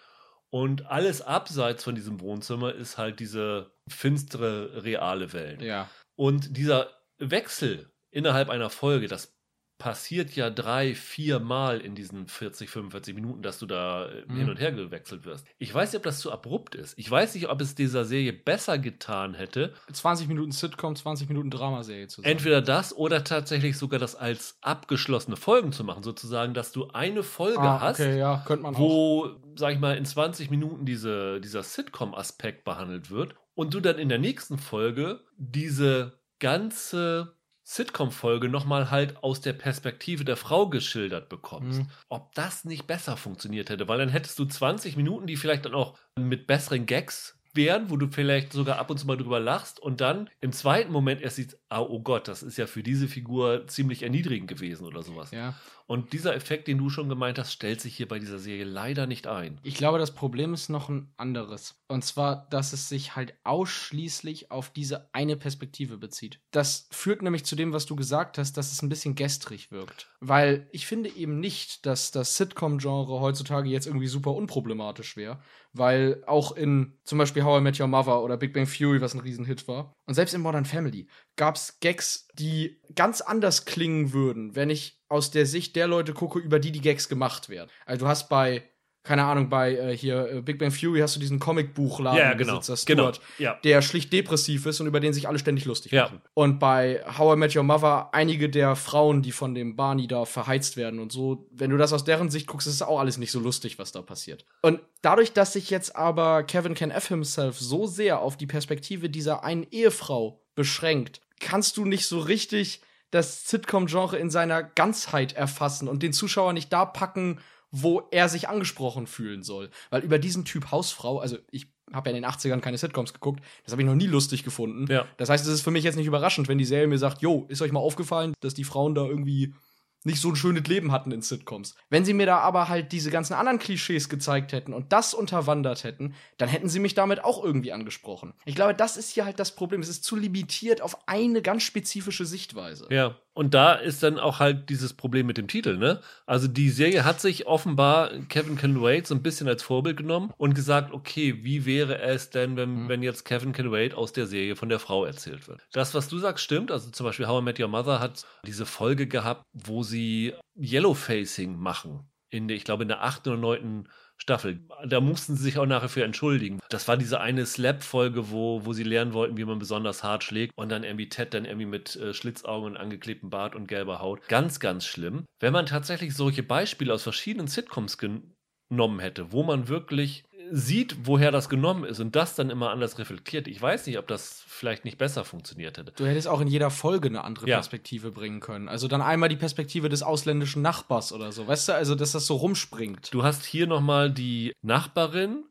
Und alles abseits von diesem Wohnzimmer ist halt diese finstere, reale Welt. ja. Und dieser Wechsel innerhalb einer Folge, das passiert ja drei, vier Mal in diesen 40, 45 Minuten, dass du da äh, Mhm. hin und her gewechselt wirst. Ich weiß nicht, ob das zu abrupt ist. Ich weiß nicht, ob es dieser Serie besser getan hätte, 20 Minuten Sitcom, 20 Minuten Dramaserie zu sein. entweder das oder tatsächlich sogar das als abgeschlossene Folgen zu machen. Sozusagen, dass du eine Folge ah, hast, okay, ja, man auch. wo, sag ich mal, in 20 Minuten diese, dieser Sitcom-Aspekt behandelt wird und du dann in der nächsten Folge diese ganze Sitcom-Folge nochmal halt aus der Perspektive der Frau geschildert bekommst. Mhm. Ob das nicht besser funktioniert hätte, weil dann hättest du 20 Minuten, die vielleicht dann auch mit besseren Gags wären, wo du vielleicht sogar ab und zu mal drüber lachst und dann im zweiten Moment erst siehst, ah, oh Gott, das ist ja für diese Figur ziemlich erniedrigend gewesen oder sowas. Ja. Und dieser Effekt, den du schon gemeint hast, stellt sich hier bei dieser Serie leider nicht ein. Ich glaube, das Problem ist noch ein anderes. Und zwar, dass es sich halt ausschließlich auf diese eine Perspektive bezieht. Das führt nämlich zu dem, was du gesagt hast, dass es ein bisschen gestrig wirkt. Weil ich finde eben nicht, dass das Sitcom-Genre heutzutage jetzt irgendwie super unproblematisch wäre. Weil auch in zum Beispiel How I Met Your Mother oder Big Bang Theory, was ein Riesenhit war, und selbst in Modern Family gab es Gags, die ganz anders klingen würden, wenn ich aus der Sicht der Leute gucke, über die die Gags gemacht werden. Also du hast bei, keine Ahnung, bei äh, hier äh, Big Bang Theory hast du diesen Comicbuchladen Ja, genau. Stuart, Genau. Ja. der schlicht depressiv ist und über den sich alle ständig lustig Ja. machen. Und bei How I Met Your Mother einige der Frauen, die von dem Barney da verheizt werden und so, wenn du das aus deren Sicht guckst, ist es auch alles nicht so lustig, was da passiert. Und dadurch, dass sich jetzt aber Kevin Can F himself so sehr auf die Perspektive dieser einen Ehefrau beschränkt, kannst du nicht so richtig das Sitcom-Genre in seiner Ganzheit erfassen und den Zuschauer nicht da packen, wo er sich angesprochen fühlen soll. Weil über diesen Typ Hausfrau, also ich habe ja in den 80ern keine Sitcoms geguckt, das habe ich noch nie lustig gefunden. Ja. Das heißt, es ist für mich jetzt nicht überraschend, wenn die Serie mir sagt, jo, ist euch mal aufgefallen, dass die Frauen da irgendwie nicht so ein schönes Leben hatten in Sitcoms. Wenn sie mir da aber halt diese ganzen anderen Klischees gezeigt hätten und das unterwandert hätten, dann hätten sie mich damit auch irgendwie angesprochen. Ich glaube, das ist hier halt das Problem. Es ist zu limitiert auf eine ganz spezifische Sichtweise. Ja, und da ist dann auch halt dieses Problem mit dem Titel, ne? Also die Serie hat sich offenbar Kevin Can Wait so ein bisschen als Vorbild genommen und gesagt, okay, wie wäre es denn, wenn, Mhm. wenn jetzt Kevin Can Wait aus der Serie von der Frau erzählt wird? Das, was du sagst, stimmt. Also zum Beispiel How I Met Your Mother hat diese Folge gehabt, wo sie Yellowfacing machen. In der, ich glaube, in der achten oder neunten Staffel. Da mussten sie sich auch nachher für entschuldigen. Das war diese eine Slap-Folge, wo, wo sie lernen wollten, wie man besonders hart schlägt. Und dann irgendwie Ted dann irgendwie mit äh, Schlitzaugen und angeklebtem Bart und gelber Haut. Ganz, ganz schlimm. Wenn man tatsächlich solche Beispiele aus verschiedenen Sitcoms genommen hätte, wo man wirklich sieht, woher das genommen ist und das dann immer anders reflektiert. Ich weiß nicht, ob das vielleicht nicht besser funktioniert hätte. Du hättest auch in jeder Folge eine andere Ja. Perspektive bringen können. Also dann einmal die Perspektive des ausländischen Nachbars oder so. Weißt du, also dass das so rumspringt. Du hast hier nochmal die Nachbarin,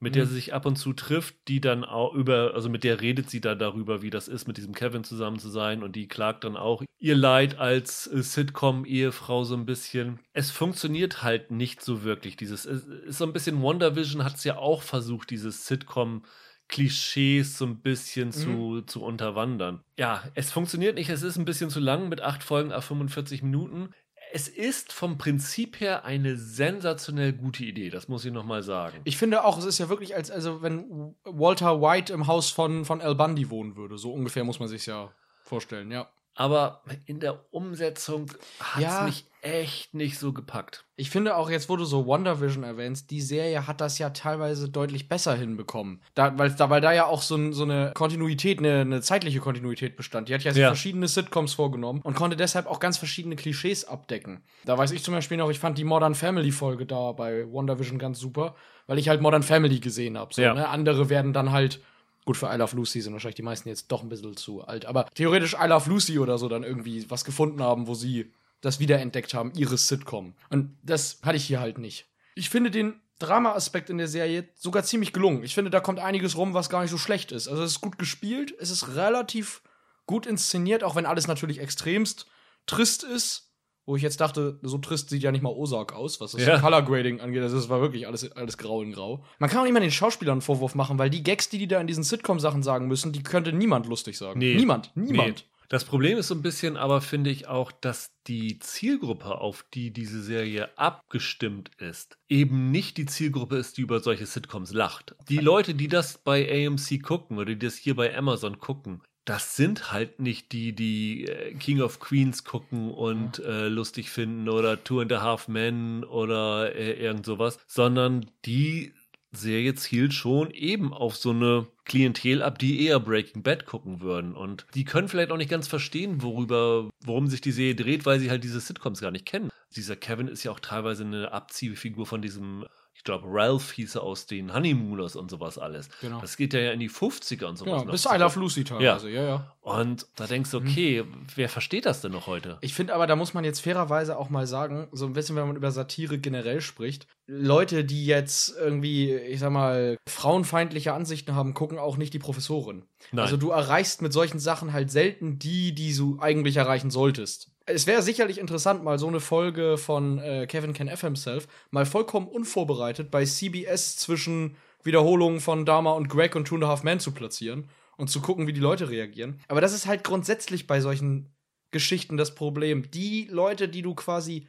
mit der Mhm. sie sich ab und zu trifft, die dann auch über, also mit der redet sie da darüber, wie das ist, mit diesem Kevin zusammen zu sein und die klagt dann auch ihr Leid als äh, Sitcom-Ehefrau so ein bisschen. Es funktioniert halt nicht so wirklich. Dieses es ist so ein bisschen WandaVision hat es ja auch versucht, dieses Sitcom Klischees so ein bisschen zu, zu unterwandern. Ja, es funktioniert nicht. Es ist ein bisschen zu lang mit acht Folgen auf 45 Minuten. Es ist vom Prinzip her eine sensationell gute Idee, das muss ich nochmal sagen. Ich finde auch, es ist ja wirklich, als also wenn Walter White im Haus von, von Al Bundy wohnen würde. So ungefähr muss man sich ja vorstellen, ja. Aber in der Umsetzung hat es Ja. mich echt nicht so gepackt. Ich finde auch jetzt, wo du so WandaVision erwähnst, die Serie hat das ja teilweise deutlich besser hinbekommen. Da, weil, da, weil da ja auch so, ein, so eine Kontinuität, eine, eine zeitliche Kontinuität bestand. Die hat ja, Ja. verschiedene Sitcoms vorgenommen und konnte deshalb auch ganz verschiedene Klischees abdecken. Da weiß ich zum Beispiel noch, ich fand die Modern Family Folge da bei WandaVision ganz super, weil ich halt Modern Family gesehen habe. So, Ja. ne? Andere werden dann halt Gut, für I Love Lucy sind wahrscheinlich die meisten jetzt doch ein bisschen zu alt. Aber theoretisch I Love Lucy oder so dann irgendwie was gefunden haben, wo sie das wiederentdeckt haben, ihres Sitcom. Und das hatte ich hier halt nicht. Ich finde den Drama-Aspekt in der Serie sogar ziemlich gelungen. Ich finde, da kommt einiges rum, was gar nicht so schlecht ist. Also es ist gut gespielt, es ist relativ gut inszeniert, auch wenn alles natürlich extremst trist ist. Wo ich jetzt dachte, so trist sieht ja nicht mal Ozark aus, was das Ja. Color Grading angeht. Also es war wirklich alles, alles grau in grau. Man kann auch nicht mal den Schauspielern einen Vorwurf machen, weil die Gags, die die da in diesen Sitcom-Sachen sagen müssen, die könnte niemand lustig sagen. Nee. Niemand, niemand. Nee. Das Problem ist so ein bisschen, aber finde ich auch, dass die Zielgruppe, auf die diese Serie abgestimmt ist, eben nicht die Zielgruppe ist, die über solche Sitcoms lacht. Die Leute, die das bei AMC gucken oder die das hier bei Amazon gucken, das sind halt nicht die, die äh, King of Queens gucken und äh, lustig finden oder Two and a Half Men oder äh, irgend sowas, sondern die Serie zielt schon eben auf so eine Klientel ab, die eher Breaking Bad gucken würden. Und die können vielleicht auch nicht ganz verstehen, worüber, worum sich die Serie dreht, weil sie halt diese Sitcoms gar nicht kennen. Dieser Kevin ist ja auch teilweise eine Abziehfigur von diesem ich glaube, Ralph hieße aus den Honeymooners und sowas alles. Genau. Das geht ja in die 50er und sowas. Genau, bis. I Love Lucy teilweise, ja, ja. Und da denkst du, okay, wer versteht das denn noch heute? Ich finde aber, da muss man jetzt fairerweise auch mal sagen, so ein bisschen, wenn man über Satire generell spricht, Leute, die jetzt irgendwie, ich sag mal, frauenfeindliche Ansichten haben, gucken auch nicht die Professorin. Nein. Also du erreichst mit solchen Sachen halt selten die, die du eigentlich erreichen solltest. Es wäre sicherlich interessant, mal so eine Folge von äh, Kevin Can F himself mal vollkommen unvorbereitet bei CBS zwischen Wiederholungen von Dharma und Greg und Two and a Half Men zu platzieren und zu gucken, wie die Leute reagieren. Aber das ist halt grundsätzlich bei solchen Geschichten das Problem. Die Leute, die du quasi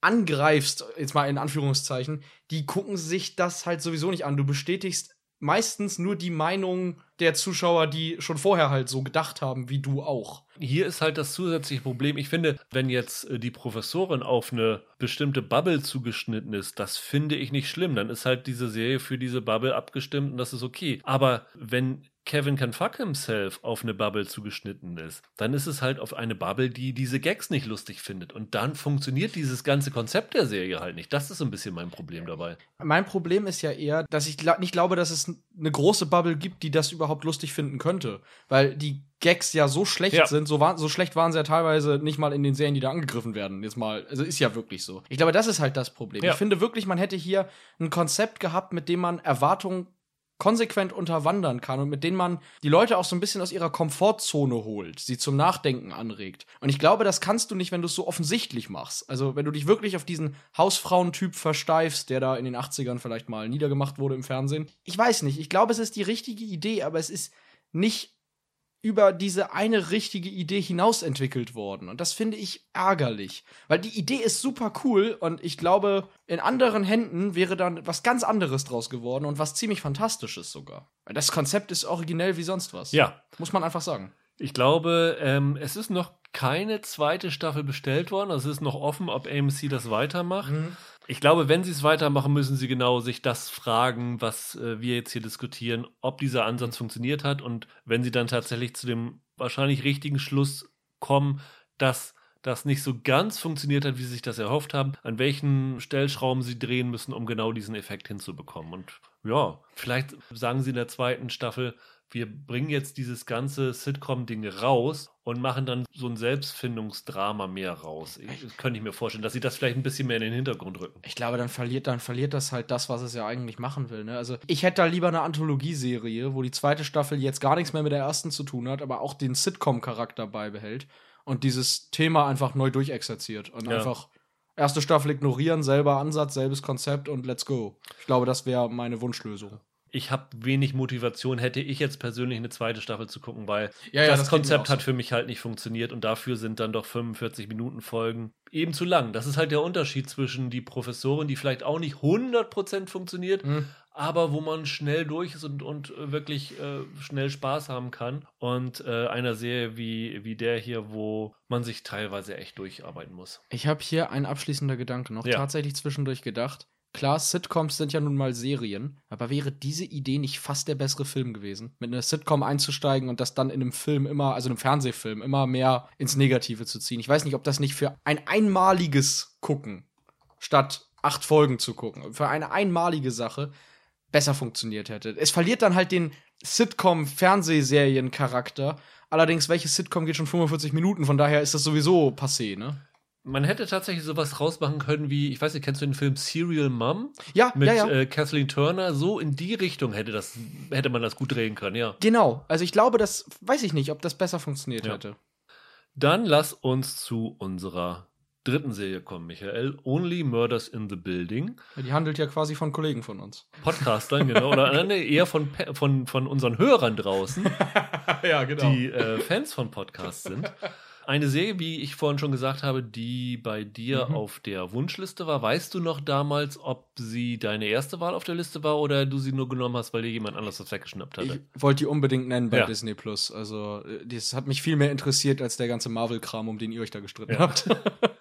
angreifst, jetzt mal in Anführungszeichen, die gucken sich das halt sowieso nicht an. Du bestätigst meistens nur die Meinung der Zuschauer, die schon vorher halt so gedacht haben, wie du auch. Hier ist halt das zusätzliche Problem. Ich finde, wenn jetzt äh, die Professorin auf eine bestimmte Bubble zugeschnitten ist, das finde ich nicht schlimm. Dann ist halt diese Serie für diese Bubble abgestimmt und das ist okay. Aber wenn Kevin Can Fuck Himself auf eine Bubble zugeschnitten ist, dann ist es halt auf eine Bubble, die diese Gags nicht lustig findet. Und dann funktioniert dieses ganze Konzept der Serie halt nicht. Das ist so ein bisschen mein Problem dabei. Mein Problem ist ja eher, dass ich nicht glaube, dass es eine große Bubble gibt, die das überhaupt lustig finden könnte. Weil die Gags ja so schlecht Ja. sind, so, war, so schlecht waren sie ja teilweise nicht mal in den Serien, die da angegriffen werden. Jetzt mal, also ist ja wirklich so. Ich glaube, das ist halt das Problem. Ja. Ich finde wirklich, man hätte hier ein Konzept gehabt, mit dem man Erwartungen konsequent unterwandern kann und mit denen man die Leute auch so ein bisschen aus ihrer Komfortzone holt, sie zum Nachdenken anregt. Und ich glaube, das kannst du nicht, wenn du es so offensichtlich machst. Also, wenn du dich wirklich auf diesen Hausfrauentyp versteifst, der da in den 80ern vielleicht mal niedergemacht wurde im Fernsehen. Ich weiß nicht, ich glaube, es ist die richtige Idee, aber es ist nicht über diese eine richtige Idee hinaus entwickelt worden. Und das finde ich ärgerlich. Weil die Idee ist super cool und ich glaube, in anderen Händen wäre dann was ganz anderes draus geworden und was ziemlich Fantastisches sogar. Das Konzept ist originell wie sonst was. Ja, Muss man einfach sagen. Ich glaube, ähm, es ist noch keine zweite Staffel bestellt worden. Also es ist noch offen, ob AMC das weitermacht. Ich glaube, wenn sie es weitermachen, müssen sie genau sich das fragen, was äh, wir jetzt hier diskutieren, ob dieser Ansatz funktioniert hat und wenn sie dann tatsächlich zu dem wahrscheinlich richtigen Schluss kommen, dass das nicht so ganz funktioniert hat, wie sie sich das erhofft haben, an welchen Stellschrauben sie drehen müssen, um genau diesen Effekt hinzubekommen. Und ja, vielleicht sagen sie in der zweiten Staffel, wir bringen jetzt dieses ganze Sitcom-Ding raus und machen dann so ein Selbstfindungsdrama mehr raus. Ich, könnte ich mir vorstellen, dass sie das vielleicht ein bisschen mehr in den Hintergrund rücken. Ich glaube, dann verliert, dann verliert das halt das, was es ja eigentlich machen will. Ne? Also ich hätte da lieber eine Anthologieserie, wo die zweite Staffel jetzt gar nichts mehr mit der ersten zu tun hat, aber auch den Sitcom-Charakter beibehält und dieses Thema einfach neu durchexerziert und Ja. einfach erste Staffel ignorieren, selber Ansatz, selbes Konzept und let's go. Ich glaube, das wäre meine Wunschlösung. Ich habe wenig Motivation, hätte ich jetzt persönlich eine zweite Staffel zu gucken, weil Ja, ja, das, das Konzept so. hat für mich halt nicht funktioniert und dafür sind dann doch 45 Minuten Folgen eben zu lang. Das ist halt der Unterschied zwischen die Professorin, die vielleicht auch nicht 100% funktioniert, Mhm. aber wo man schnell durch ist und, und äh, wirklich äh, schnell Spaß haben kann. Und äh, einer Serie wie, wie der hier, wo man sich teilweise echt durcharbeiten muss. Ich habe hier ein abschließender Gedanke noch Ja. tatsächlich zwischendurch gedacht. Klar, Sitcoms sind ja nun mal Serien, aber wäre diese Idee nicht fast der bessere Film gewesen? Mit einer Sitcom einzusteigen und das dann in einem Film immer, also einem Fernsehfilm, immer mehr ins Negative zu ziehen. Ich weiß nicht, ob das nicht für ein einmaliges Gucken statt acht Folgen zu gucken, für eine einmalige Sache besser funktioniert hätte. Es verliert dann halt den Sitcom-Fernsehserien-Charakter. Allerdings, welche Sitcom geht schon 45 Minuten? Von daher ist das sowieso passé, ne? Man hätte tatsächlich sowas rausmachen können wie, ich weiß nicht, kennst du den Film Serial Mom? Ja, Mit ja, ja. Äh, Kathleen Turner, so in die Richtung hätte, das, hätte man das gut drehen können, ja. Genau. Also ich glaube, das weiß ich nicht, ob das besser funktioniert Ja. hätte. Dann lass uns zu unserer dritten Serie kommen, Michael. Only Murders in the Building. Die handelt ja quasi von Kollegen von uns. Podcastern, genau. Oder nee, eher von, von, von unseren Hörern draußen, ja, genau. die äh, Fans von Podcasts sind. Eine Serie, wie ich vorhin schon gesagt habe, die bei dir Mhm. auf der Wunschliste war. Weißt du noch damals, ob sie deine erste Wahl auf der Liste war oder du sie nur genommen hast, weil dir jemand anders das weggeschnappt ich hatte? wollte die unbedingt nennen bei Ja. Disney Plus. Also, äh, das hat mich viel mehr interessiert als der ganze Marvel-Kram, um den ihr euch da gestritten Ja. habt.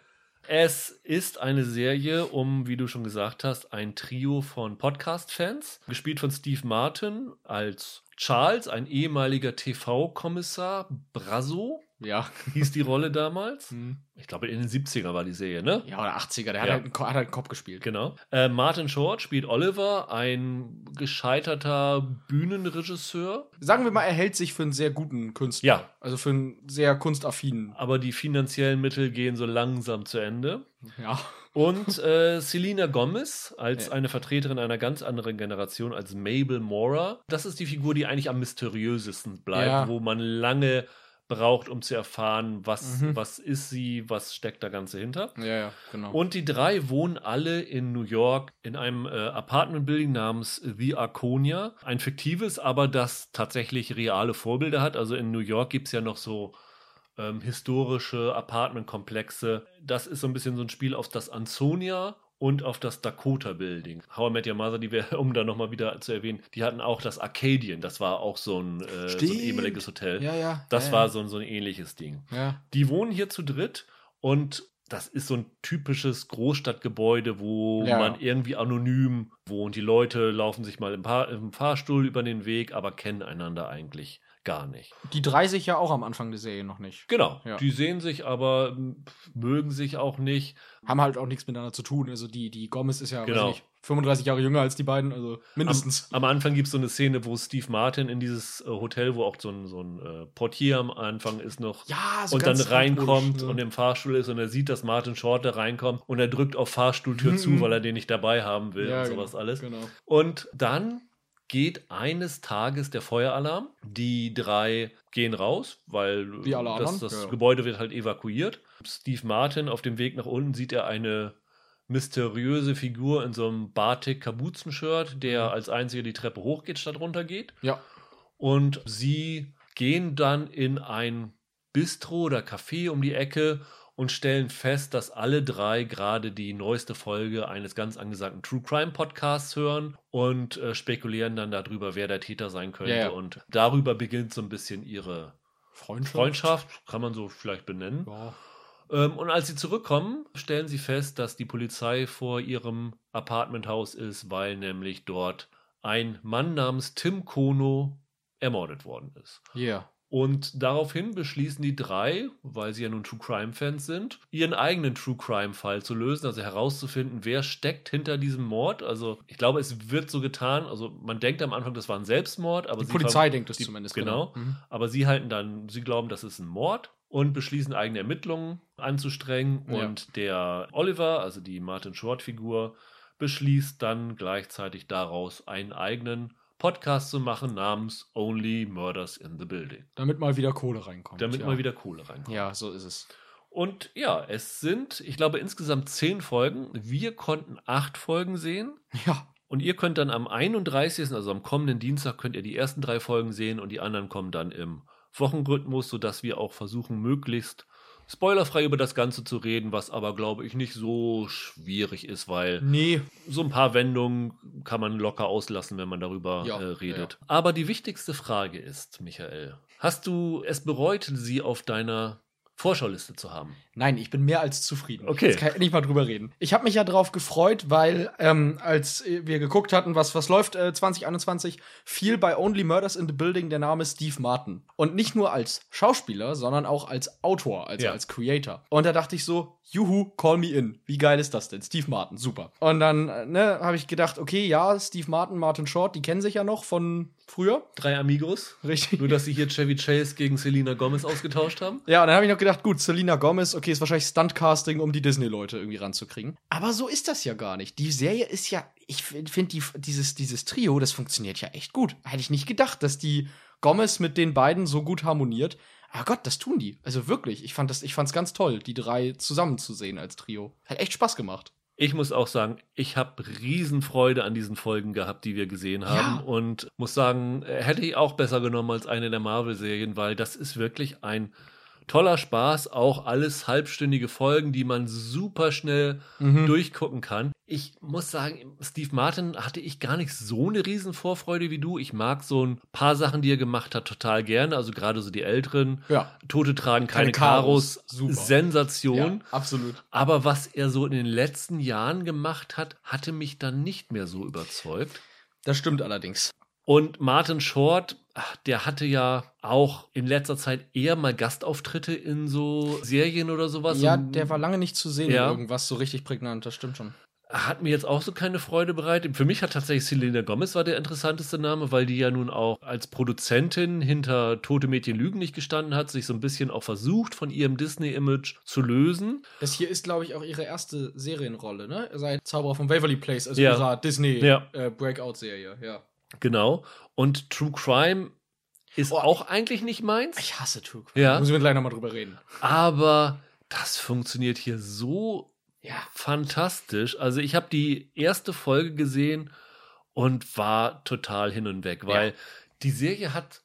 Es ist eine Serie um, wie du schon gesagt hast, ein Trio von Podcast-Fans, gespielt von Steve Martin als Charles, ein ehemaliger TV-Kommissar, Brasso, Ja. hieß die Rolle damals. Hm. Ich glaube, in den 70er war die Serie, ne? Ja, oder 80er, der hat, Ja. halt einen, hat halt einen Kopf gespielt. Genau. Äh, Martin Short spielt Oliver, ein gescheiterter Bühnenregisseur. Sagen wir mal, er hält sich für einen sehr guten Künstler. Ja. Also für einen sehr kunstaffinen. Aber die finanziellen Mittel gehen so langsam zu Ende. Ja. Und äh, Selena Gomez als Ja. eine Vertreterin einer ganz anderen Generation, als Mabel Mora. Das ist die Figur, die eigentlich am mysteriösesten bleibt, Ja. wo man lange braucht, um zu erfahren, was, Mhm. was ist sie, was steckt da Ganze hinter. Ja, ja, genau. Und die drei wohnen alle in New York in einem äh, Apartment-Building namens The Arconia. Ein fiktives, aber das tatsächlich reale Vorbilder hat. Also in New York gibt es ja noch so ähm, historische Apartmentkomplexe. Das ist so ein bisschen so ein Spiel auf das Ansonia und auf das Dakota Building. How I Met Your Mother, die wir, um da nochmal wieder zu erwähnen, die hatten auch das Arcadian. Das war auch so ein, äh, so ein ehemaliges Hotel. ja, ja. Das ja, war ja. so, ein- so ein ähnliches Ding. Ja. Die wohnen hier zu dritt und das ist so ein typisches Großstadtgebäude, wo Ja. man irgendwie anonym wohnt. Die Leute laufen sich mal im, Fahr im Fahrstuhl über den Weg, aber kennen einander eigentlich gar nicht. Die drei sich ja auch am Anfang der Serie noch nicht. Genau, Ja. die sehen sich aber, m, mögen sich auch nicht. Haben halt auch nichts miteinander zu tun. Also die, die Gomez ist ja weiß Genau. nicht, 35 Jahre jünger als die beiden, also mindestens. Am Anfang gibt es so eine Szene, wo Steve Martin in dieses äh, Hotel, wo auch so ein, so ein äh, Portier am Anfang ist noch ja, so und dann reinkommt ne? und im Fahrstuhl ist und er sieht, dass Martin Short da reinkommt und er drückt auf Fahrstuhltür Mhm. zu, weil er den nicht dabei haben will ja, und sowas genau, alles. Genau. Und dann geht eines Tages der Feueralarm. Die drei gehen raus, weil das, das ja. Gebäude wird halt evakuiert. Steve Martin auf dem Weg nach unten sieht er eine mysteriöse Figur in so einem Batik-Kapuzen-Shirt, der Mhm. als einziger die Treppe hochgeht statt runtergeht. Ja. Und sie gehen dann in ein Bistro oder Café um die Ecke und stellen fest, dass alle drei gerade die neueste Folge eines ganz angesagten True Crime Podcasts hören und äh, spekulieren dann darüber, wer der Täter sein könnte. Ja, ja. Und darüber beginnt so ein bisschen ihre Freundschaft. Freundschaft, kann man so vielleicht benennen. Ja. Ähm, und als sie zurückkommen, stellen sie fest, dass die Polizei vor ihrem Apartmenthaus ist, weil nämlich dort ein Mann namens Tim Kono ermordet worden ist. Yeah. Und daraufhin beschließen die drei, weil sie ja nun True Crime Fans sind, ihren eigenen True Crime Fall zu lösen, also herauszufinden, wer steckt hinter diesem Mord. Also ich glaube, es wird so getan, also man denkt am Anfang, das war ein Selbstmord, aber Die Polizei denkt es zumindest. genau. Mhm. aber sie halten dann, sie glauben, das ist ein Mord und beschließen eigene Ermittlungen anzustrengen. Ja. Und der Oliver, also die Martin Short-Figur, beschließt dann gleichzeitig daraus einen eigenen Podcast zu machen namens Only Murders in the Building. Damit mal wieder Kohle reinkommt. Damit ja. mal wieder Kohle reinkommt. Ja, so ist es. Und ja, es sind, ich glaube, insgesamt zehn Folgen. Wir konnten acht Folgen sehen. Ja. Und ihr könnt dann am 31., also am kommenden Dienstag, könnt ihr die ersten drei Folgen sehen und die anderen kommen dann im Wochenrhythmus, sodass wir auch versuchen, möglichst spoilerfrei über das Ganze zu reden, was aber, glaube ich, nicht so schwierig ist, weil Nee. so ein paar Wendungen kann man locker auslassen, wenn man darüber Ja, äh, redet. ja. Aber die wichtigste Frage ist, Michael, hast du es bereut, sie auf deiner Vorschau-Liste zu haben? Nein, ich bin mehr als zufrieden. Okay. Jetzt kann ich nicht mal drüber reden. Ich habe mich ja drauf gefreut, weil ähm, als wir geguckt hatten, was, was läuft äh, 2021, fiel bei Only Murders in the Building der Name Steve Martin. Und nicht nur als Schauspieler, sondern auch als Autor, also Ja. als Creator. Und da dachte ich so, juhu, call me in. Wie geil ist das denn? Steve Martin, super. Und dann äh, ne, habe ich gedacht, okay, ja, Steve Martin, Martin Short, die kennen sich ja noch von früher. Drei Amigos? Richtig. Nur, dass sie hier Chevy Chase gegen Selena Gomez ausgetauscht haben? Ja, und dann habe ich noch gedacht, gut, Selena Gomez, okay, ist wahrscheinlich Stuntcasting, um die Disney-Leute irgendwie ranzukriegen. Aber so ist das ja gar nicht. Die Serie ist ja, ich finde, die, dieses, dieses Trio, das funktioniert ja echt gut. Hätte ich nicht gedacht, dass die Gomez mit den beiden so gut harmoniert. Aber Gott, das tun die. Also wirklich, ich fand das, ich fand's ganz toll, die drei zusammenzusehen als Trio. Hat echt Spaß gemacht. Ich muss auch sagen, ich habe Riesenfreude an diesen Folgen gehabt, die wir gesehen haben. Ja. Und muss sagen, äh, hätte ich auch besser genommen als eine der Marvel-Serien, weil das ist wirklich ein toller Spaß. Auch alles halbstündige Folgen, die man super schnell Mhm. durchgucken kann. Ich muss sagen, Steve Martin hatte ich gar nicht so eine riesen Vorfreude wie du. Ich mag so ein paar Sachen, die er gemacht hat, total gerne. Also gerade so die älteren. Ja. Tote tragen keine, Keine Karos. Super. Sensation. Ja, absolut. Aber was er so in den letzten Jahren gemacht hat, hatte mich dann nicht mehr so überzeugt. Das stimmt allerdings. Und Martin Short, der hatte ja auch in letzter Zeit eher mal Gastauftritte in so Serien oder sowas. Ja, Und der war lange nicht zu sehen Ja. in irgendwas so richtig prägnant, das stimmt schon. hat mir jetzt auch so keine Freude bereitet. Für mich hat tatsächlich Selena Gomez war der interessanteste Name, weil die ja nun auch als Produzentin hinter Tote Mädchen Lügen nicht gestanden hat, sich so ein bisschen auch versucht, von ihrem Disney-Image zu lösen. Das hier ist, glaube ich, auch ihre erste Serienrolle, ne? Seit Zauberer von Waverly Place, also Ja. ihrer Disney Ja. äh. Genau. Und True Crime ist Oh. auch eigentlich nicht meins. Ich hasse True Crime. Ja. Müssen wir gleich nochmal drüber reden. Aber das funktioniert hier so Ja. fantastisch. Also ich habe die erste Folge gesehen und war total hin und weg, weil Ja. die Serie hat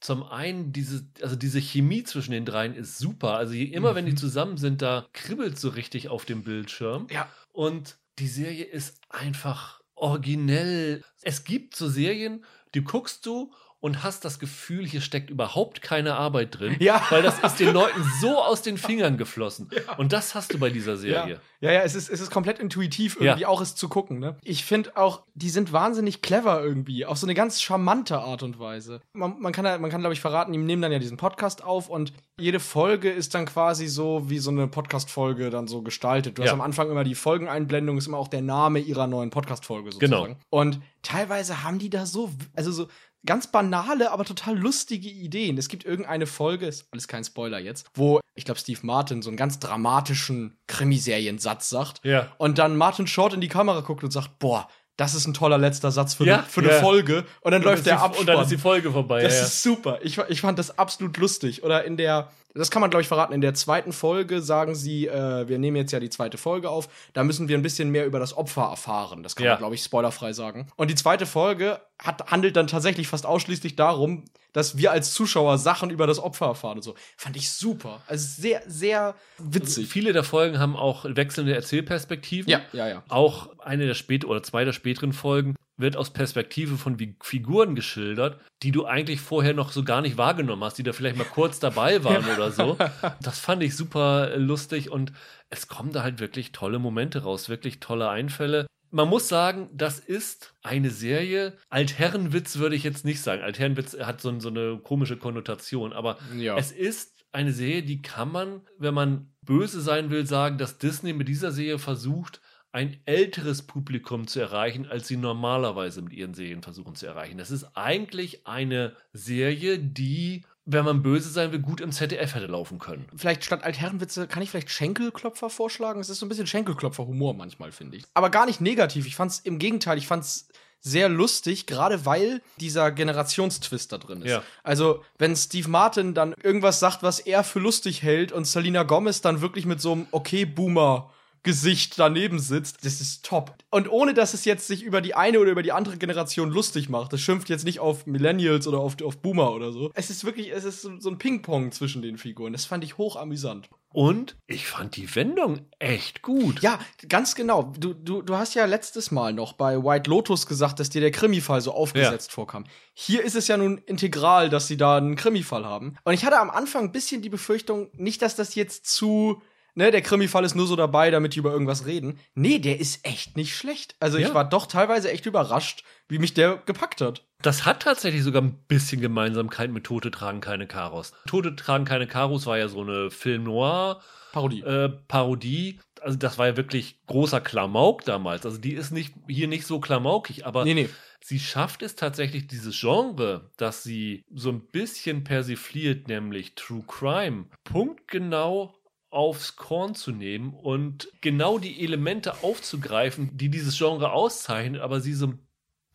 zum einen diese, also diese Chemie zwischen den dreien ist super. Also je, immer wenn die Mhm. zusammen sind, da kribbelt so richtig auf dem Bildschirm. Ja. Und die Serie ist einfach originell. Es gibt so Serien, die guckst du und hast das Gefühl, hier steckt überhaupt keine Arbeit drin, Ja. weil das ist den Leuten so aus den Fingern geflossen. Und das hast du bei dieser Serie. Ja, ja, es ist, es ist komplett intuitiv, irgendwie Ja. auch es zu gucken, ne? Ich finde auch, die sind wahnsinnig clever irgendwie, auf so eine ganz charmante Art und Weise. Man, man kann, ja- man kann glaube ich, verraten, die nehmen dann ja diesen Podcast auf und jede Folge ist dann quasi so wie so eine Podcast-Folge dann so gestaltet. Du hast Ja. am Anfang immer die Folgeneinblendung, ist immer auch der Name ihrer neuen Podcast-Folge Genau. sozusagen. Und teilweise haben die da so, also so ganz banale, aber total lustige Ideen. Es gibt irgendeine Folge, ist alles kein Spoiler jetzt, wo, ich glaube, Steve Martin so einen ganz dramatischen Krimiseriensatz sagt. Ja. Und dann Martin Short in die Kamera guckt und sagt, boah, das ist ein toller letzter Satz für, Ja, eine, für eine ja. Folge. Und dann läuft ist der Abspann. Und dann ist die Folge vorbei. Das ja. ist super. Ich, ich fand das absolut lustig. Oder in der, das kann man glaube ich verraten, in der zweiten Folge sagen sie, äh, wir nehmen jetzt ja die zweite Folge auf, da müssen wir ein bisschen mehr über das Opfer erfahren. Das kann Ja. man glaube ich spoilerfrei sagen. Und die zweite Folge hat, handelt dann tatsächlich fast ausschließlich darum, dass wir als Zuschauer Sachen über das Opfer erfahren und so. Fand ich super. Also sehr, sehr witzig. Viele der Folgen haben auch wechselnde Erzählperspektiven. Ja, ja, ja. Auch eine der späteren oder zwei der späteren Folgen wird aus Perspektive von Figuren geschildert, die du eigentlich vorher noch so gar nicht wahrgenommen hast, die da vielleicht mal kurz dabei waren oder so. Das fand ich super äh, lustig und es kommen da halt wirklich tolle Momente raus, wirklich tolle Einfälle. Man muss sagen, das ist eine Serie. Altherrenwitz würde ich jetzt nicht sagen. Altherrenwitz hat so, so eine komische Konnotation, aber Ja. es ist eine Serie, die kann man, wenn man böse sein will, sagen, dass Disney mit dieser Serie versucht, ein älteres Publikum zu erreichen, als sie normalerweise mit ihren Serien versuchen zu erreichen. Das ist eigentlich eine Serie, die, wenn man böse sein will, gut im ZDF hätte laufen können. vielleicht statt Altherrenwitze kann ich vielleicht Schenkelklopfer vorschlagen. Es ist so ein bisschen Schenkelklopfer-Humor manchmal, finde ich. Aber gar nicht negativ. Ich fand's im Gegenteil, ich fand's sehr lustig, gerade weil dieser Generationstwist da drin ist. Ja. Also, wenn Steve Martin dann irgendwas sagt, was er für lustig hält und Selina Gomez dann wirklich mit so einem Okay-Boomer Gesicht daneben sitzt, das ist top. Und ohne dass es jetzt sich über die eine oder über die andere Generation lustig macht. Das schimpft jetzt nicht auf Millennials oder auf, auf Boomer oder so. Es ist wirklich, es ist so, ein Ping-Pong zwischen den Figuren. Das fand ich hoch amüsant. Und ich fand die Wendung echt gut. Ja, ganz genau. Du, du, du hast ja letztes Mal noch bei White Lotus gesagt, dass dir der Krimi-Fall so aufgesetzt vorkam. Hier ist es ja nun integral, dass sie da einen Krimi-Fall haben. Und ich hatte am Anfang ein bisschen die Befürchtung, nicht, dass das jetzt zu, ne, der Krimi-Fall ist nur so dabei, damit die über irgendwas reden. Nee, der ist echt nicht schlecht. Also Ja. ich war doch teilweise echt überrascht, wie mich der gepackt hat. Das hat tatsächlich sogar ein bisschen Gemeinsamkeit mit Tote tragen keine Karos. Tote tragen keine Karos war ja so eine Film Noir Parodie. äh, Parodie. Also das war ja wirklich großer Klamauk damals. Also die ist nicht hier nicht so klamaukig, aber nee, nee. sie schafft es tatsächlich dieses Genre, dass sie so ein bisschen persifliert, nämlich True Crime, punktgenau aufs Korn zu nehmen und genau die Elemente aufzugreifen, die dieses Genre auszeichnen, aber sie so ein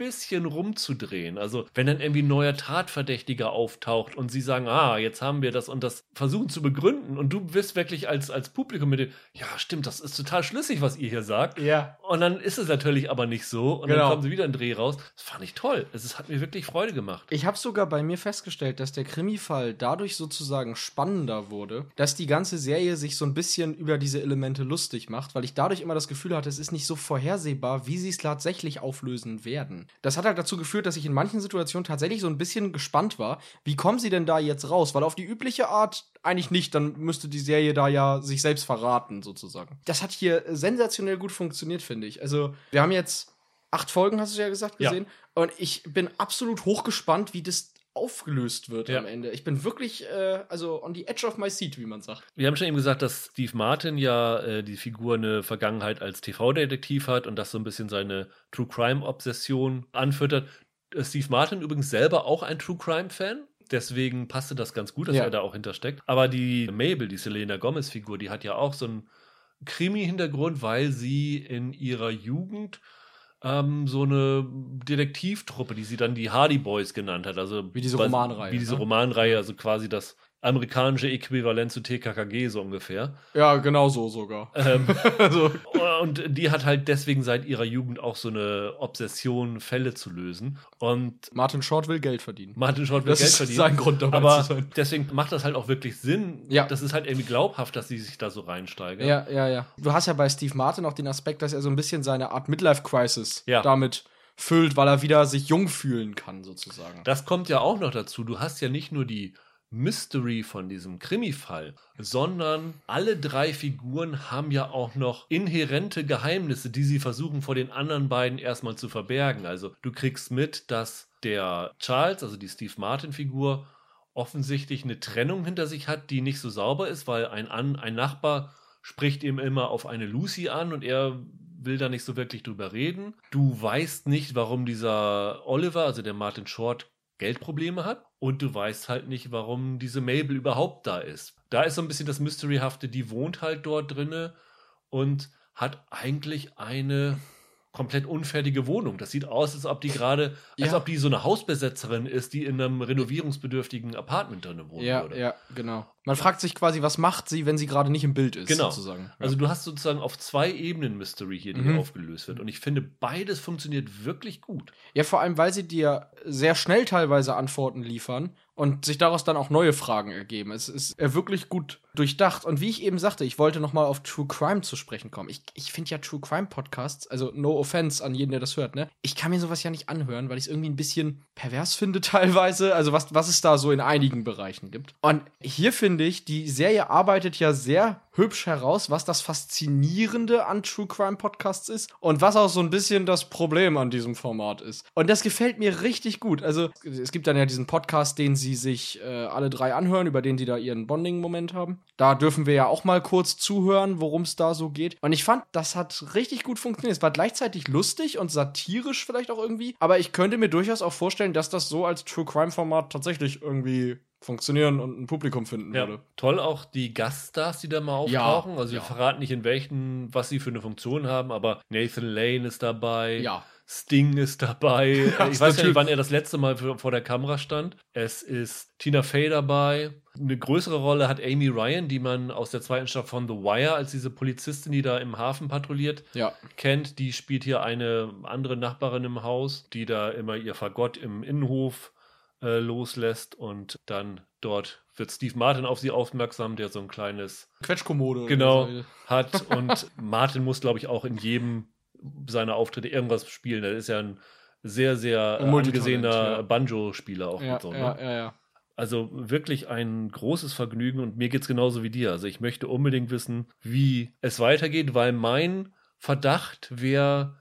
bisschen rumzudrehen. Also, wenn dann irgendwie ein neuer Tatverdächtiger auftaucht und sie sagen, ah, jetzt haben wir das und das versuchen zu begründen und du bist wirklich als, als Publikum mit dem, ja, stimmt, das ist total schlüssig, was ihr hier sagt. Ja. Und dann ist es natürlich aber nicht so. Und Genau. dann kommen sie wieder in den Dreh raus. Das fand ich toll. Es ist- hat mir wirklich Freude gemacht. Ich habe sogar bei mir festgestellt, dass der Krimi-Fall dadurch sozusagen spannender wurde, dass die ganze Serie sich so ein bisschen über diese Elemente lustig macht, weil ich dadurch immer das Gefühl hatte, es ist nicht so vorhersehbar, wie sie es tatsächlich auflösen werden. Das hat halt dazu geführt, dass ich in manchen Situationen tatsächlich so ein bisschen gespannt war, wie kommen sie denn da jetzt raus? Weil auf die übliche Art eigentlich nicht, dann müsste die Serie da ja sich selbst verraten, sozusagen. Das hat hier sensationell gut funktioniert, finde ich. Also, wir haben jetzt acht Folgen, hast du ja gesagt, Ja. gesehen. Und ich bin absolut hochgespannt, wie das aufgelöst wird Ja. am Ende. Ich bin wirklich, äh, also on the edge of my seat, wie man sagt. Wir haben schon eben gesagt, dass Steve Martin ja äh, die Figur eine Vergangenheit als TV-Detektiv hat und das so ein bisschen seine True Crime-Obsession anfüttert. Äh, Steve Martin übrigens selber auch ein True Crime-Fan. Deswegen passte das ganz gut, dass Ja. er da auch hintersteckt. Aber die Mabel, die Selena Gomez-Figur, die hat ja auch so einen Krimi-Hintergrund, weil sie in ihrer Jugend ähm, so eine Detektivtruppe, die sie dann die Hardy Boys genannt hat. Also Wie diese was- Romanreihe, Wie diese ne? Romanreihe, also quasi das amerikanische Äquivalent zu TKKG so ungefähr. Ja, genau so sogar. Ähm, also, und die hat halt deswegen seit ihrer Jugend auch so eine Obsession, Fälle zu lösen. Und Martin Short will Geld verdienen. Martin Short will Das Geld ist verdienen. sein Grund dabei aber zu sein. deswegen macht das halt auch wirklich Sinn. Ja. Das ist halt irgendwie glaubhaft, dass sie sich da so reinsteigert. Ja, ja, ja. Du hast ja bei Steve Martin auch den Aspekt, dass er so ein bisschen seine Art Midlife-Crisis Ja. damit füllt, weil er wieder sich jung fühlen kann, sozusagen. Das kommt ja auch noch dazu. Du hast ja nicht nur die Mystery von diesem Krimi-Fall, sondern alle drei Figuren haben ja auch noch inhärente Geheimnisse, die sie versuchen vor den anderen beiden erstmal zu verbergen. Also du kriegst mit, dass der Charles, also die Steve Martin-Figur, offensichtlich eine Trennung hinter sich hat, die nicht so sauber ist, weil ein, An ein Nachbar spricht ihm immer auf eine Lucy an und er will da nicht so wirklich drüber reden. Du weißt nicht, warum dieser Oliver, also der Martin Short, Geldprobleme hat und du weißt halt nicht, warum diese Mabel überhaupt da ist. Da ist so ein bisschen das Mysteryhafte, die wohnt halt dort drinne und hat eigentlich eine komplett unfertige Wohnung. Das sieht aus, als ob die gerade, als Ja. ob die so eine Hausbesetzerin ist, die in einem renovierungsbedürftigen Apartment drin wohnen Ja, würde. ja, genau. Man fragt sich quasi, was macht sie, wenn sie gerade nicht im Bild ist, Genau. sozusagen. Also du hast sozusagen auf zwei Ebenen Mystery hier, die Mhm. aufgelöst wird. Und ich finde, beides funktioniert wirklich gut. Ja, vor allem, weil sie dir sehr schnell teilweise Antworten liefern und sich daraus dann auch neue Fragen ergeben. Es ist äh, wirklich gut durchdacht. Und wie ich eben sagte, ich wollte noch mal auf True Crime zu sprechen kommen. Ich, ich finde ja True Crime Podcasts, also no offense an jeden, der das hört, ne? Ich kann mir sowas ja nicht anhören, weil ich es irgendwie ein bisschen pervers finde teilweise. Also was, was es da so in einigen Bereichen gibt. Und hier finde ich, die Serie arbeitet ja sehr hübsch heraus, was das Faszinierende an True Crime Podcasts ist und was auch so ein bisschen das Problem an diesem Format ist. Und das gefällt mir richtig gut. Also es gibt dann ja diesen Podcast, den sie sich äh, alle drei anhören, über den sie da ihren Bonding-Moment haben. Da dürfen wir ja auch mal kurz zuhören, worum es da so geht. Und ich fand, das hat richtig gut funktioniert. Es war gleichzeitig lustig und satirisch vielleicht auch irgendwie. Aber ich könnte mir durchaus auch vorstellen, dass das so als True Crime-Format tatsächlich irgendwie funktionieren und ein Publikum finden Ja, würde. toll auch die Gaststars, die da mal Ja, auftauchen. also wir ja. verraten nicht in welchen, was sie für eine Funktion haben, aber Nathan Lane ist dabei. Ja. Sting ist dabei. Ja, ich weiß ja nicht, wann er das letzte Mal für, vor der Kamera stand. Es ist Tina Fey dabei. Eine größere Rolle hat Amy Ryan, die man aus der zweiten Staffel von The Wire als diese Polizistin, die da im Hafen patrouilliert, Ja. kennt. Die spielt hier eine andere Nachbarin im Haus, die da immer ihr Fagott im Innenhof äh, loslässt und dann dort wird Steve Martin auf sie aufmerksam, der so ein kleines Quetschkommode. genau hat und Martin muss glaube ich auch in jedem seiner Auftritte irgendwas spielen. Er ist ja ein sehr sehr Ein angesehener ja. Banjo-Spieler auch Ja, so, ne? ja, ja, ja. Also wirklich ein großes Vergnügen und mir geht's genauso wie dir. Also ich möchte unbedingt wissen, wie es weitergeht, weil mein Verdacht, wer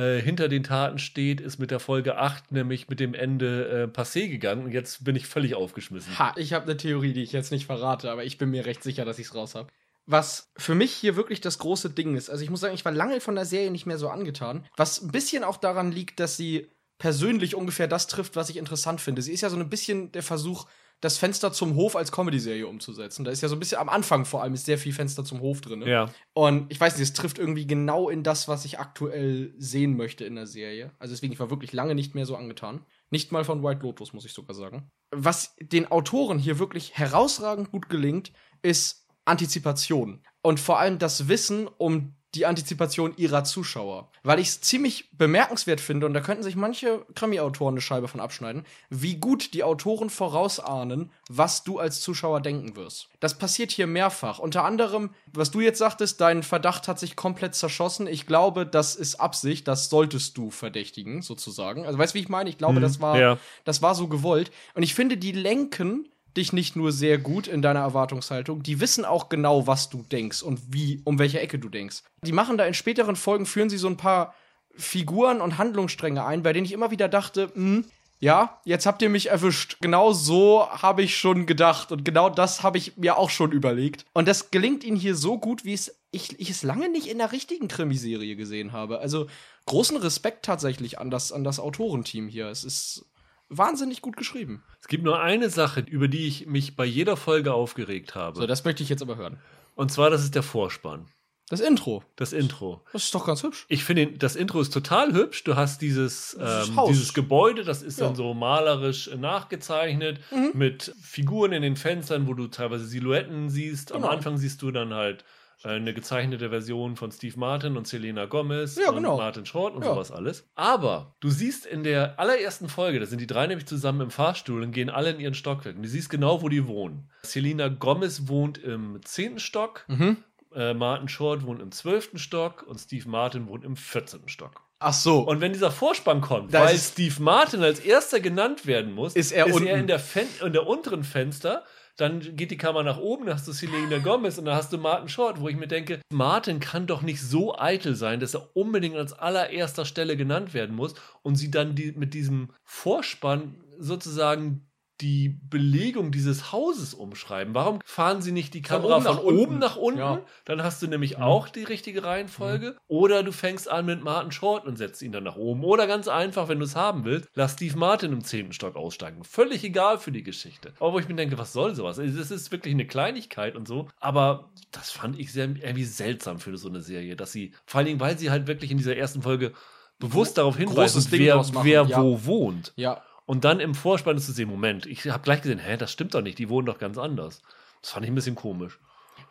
äh, hinter den Taten steht, ist mit der Folge 8 nämlich mit dem Ende äh, passé gegangen und jetzt bin ich völlig aufgeschmissen. Ha, ich habe eine Theorie, die ich jetzt nicht verrate, aber ich bin mir recht sicher, dass ich es raus habe. Was für mich hier wirklich das große Ding ist, also ich muss sagen, ich war lange von der Serie nicht mehr so angetan, was ein bisschen auch daran liegt, dass sie persönlich ungefähr das trifft, was ich interessant finde. Sie ist ja so ein bisschen der Versuch, das Fenster zum Hof als Comedy-Serie umzusetzen. Da ist ja so ein bisschen am Anfang vor allem ist sehr viel Fenster zum Hof drin. Ne? Ja. Und ich weiß nicht, es trifft irgendwie genau in das, was ich aktuell sehen möchte in der Serie. Also deswegen, ich war wirklich lange nicht mehr so angetan. Nicht mal von White Lotus, muss ich sogar sagen. Was den Autoren hier wirklich herausragend gut gelingt, ist Antizipation. Und vor allem das Wissen um die Antizipation ihrer Zuschauer. Weil ich es ziemlich bemerkenswert finde, und da könnten sich manche Krimi-Autoren eine Scheibe von abschneiden, wie gut die Autoren vorausahnen, was du als Zuschauer denken wirst. Das passiert hier mehrfach. Unter anderem, was du jetzt sagtest, dein Verdacht hat sich komplett zerschossen. Ich glaube, das ist Absicht, das solltest du verdächtigen, sozusagen. Also weißt du, wie ich meine? Ich glaube, das war, ja. das war so gewollt. Und ich finde, die lenken dich nicht nur sehr gut in deiner Erwartungshaltung, die wissen auch genau, was du denkst und wie, um welche Ecke du denkst. Die machen da in späteren Folgen, führen sie so ein paar Figuren und Handlungsstränge ein, bei denen ich immer wieder dachte, hm, ja, jetzt habt ihr mich erwischt. Genau so habe ich schon gedacht und genau das habe ich mir auch schon überlegt. Und das gelingt ihnen hier so gut, wie es ich, ich es lange nicht in der richtigen Krimiserie gesehen habe. Also großen Respekt tatsächlich an das, an das Autorenteam hier. Es ist wahnsinnig gut geschrieben. Es gibt nur eine Sache, über die ich mich bei jeder Folge aufgeregt habe. So, das möchte ich jetzt aber hören. Und zwar, das ist der Vorspann. Das Intro. Das Intro. Das ist doch ganz hübsch. Ich finde, das Intro ist total hübsch. Du hast dieses, ähm, dieses Gebäude, das ist Ja. dann so malerisch äh, nachgezeichnet Mhm. mit Figuren in den Fenstern, wo du teilweise Silhouetten siehst. Am Genau. Anfang siehst du dann halt eine gezeichnete Version von Steve Martin und Selena Gomez Ja, und genau. Martin Short und Ja. sowas alles. Aber du siehst in der allerersten Folge, da sind die drei nämlich zusammen im Fahrstuhl und gehen alle in ihren Stockwerk. Und du siehst genau, wo die wohnen. Selena Gomez wohnt im zehnten Stock, Mhm. äh, Martin Short wohnt im zwölften Stock und Steve Martin wohnt im 14. Stock. Ach so. Und wenn dieser Vorspann kommt, Da weil ist- Steve Martin als erster genannt werden muss, Ist er unten. in, der Fen in der unteren Fenster. Dann geht die Kamera nach oben, dann hast du Selena Gomez und dann hast du Martin Short, wo ich mir denke, Martin kann doch nicht so eitel sein, dass er unbedingt als allererster Stelle genannt werden muss und sie dann die, mit diesem Vorspann sozusagen die Belegung dieses Hauses umschreiben. Warum fahren sie nicht die Kamera oben von oben unten. nach unten? Ja. Dann hast du nämlich Mhm. auch die richtige Reihenfolge. Oder du fängst an mit Martin Short und setzt ihn dann nach oben. Oder ganz einfach, wenn du es haben willst, lass Steve Martin im zehnten Stock aussteigen. Völlig egal für die Geschichte. Aber wo ich mir denke, was soll sowas? Das ist wirklich eine Kleinigkeit und so. Aber das fand ich sehr irgendwie seltsam für so eine Serie, dass sie, vor allen Dingen, weil sie halt wirklich in dieser ersten Folge bewusst darauf hinweisen, wer, wer ja. wo wohnt. ja. Und dann im Vorspann ist zu sehen, Moment, ich habe gleich gesehen, hä, das stimmt doch nicht, die wohnen doch ganz anders. Das fand ich ein bisschen komisch.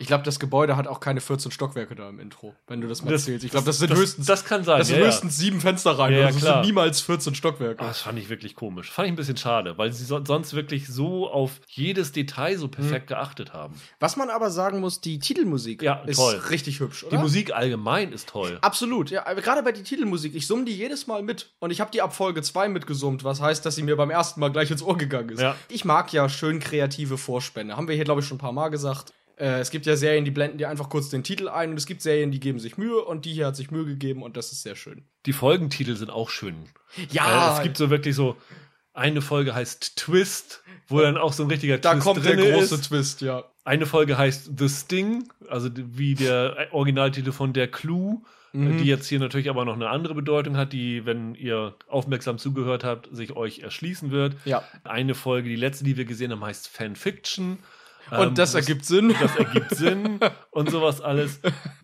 Ich glaube, das Gebäude hat auch keine 14 Stockwerke da im Intro, wenn du das mal Das- zählst. Ich glaube, das sind das, höchstens, Das kann sein. das sind ja, ja. höchstens sieben Fensterreihen. Ja, ja, also es klar. sind niemals 14 Stockwerke. Ah, das fand ich wirklich komisch. Fand ich ein bisschen schade, weil sie so, sonst wirklich so auf jedes Detail so perfekt geachtet haben. Was man aber sagen muss, die Titelmusik Ja, ist toll. richtig hübsch, oder? Die Musik allgemein ist toll. Absolut, ja. aber Gerade bei der Titelmusik, ich summe die jedes Mal mit. Und ich habe die ab Folge 2 mitgesummt, was heißt, dass sie mir beim ersten Mal gleich ins Ohr gegangen ist. Ja. Ich mag ja schön kreative Vorspänne. Haben wir hier, glaube ich, schon ein paar Mal gesagt. Äh, es gibt ja Serien, die blenden dir einfach kurz den Titel ein und es gibt Serien, die geben sich Mühe und die hier hat sich Mühe gegeben und das ist sehr schön. Die Folgentitel sind auch schön. Ja, Äh, es gibt so wirklich so, eine Folge heißt Twist, wo dann auch so ein richtiger da Twist kommt der große ist. Twist, ja. Eine Folge heißt The Sting, also wie der Originaltitel von Der Clue, Mhm. äh, die jetzt hier natürlich aber noch eine andere Bedeutung hat, die, wenn ihr aufmerksam zugehört habt, sich euch erschließen wird. Ja. Eine Folge, die letzte, die wir gesehen haben, heißt Fanfiction. Und Ähm, das ergibt Sinn. das ergibt Sinn und sowas alles.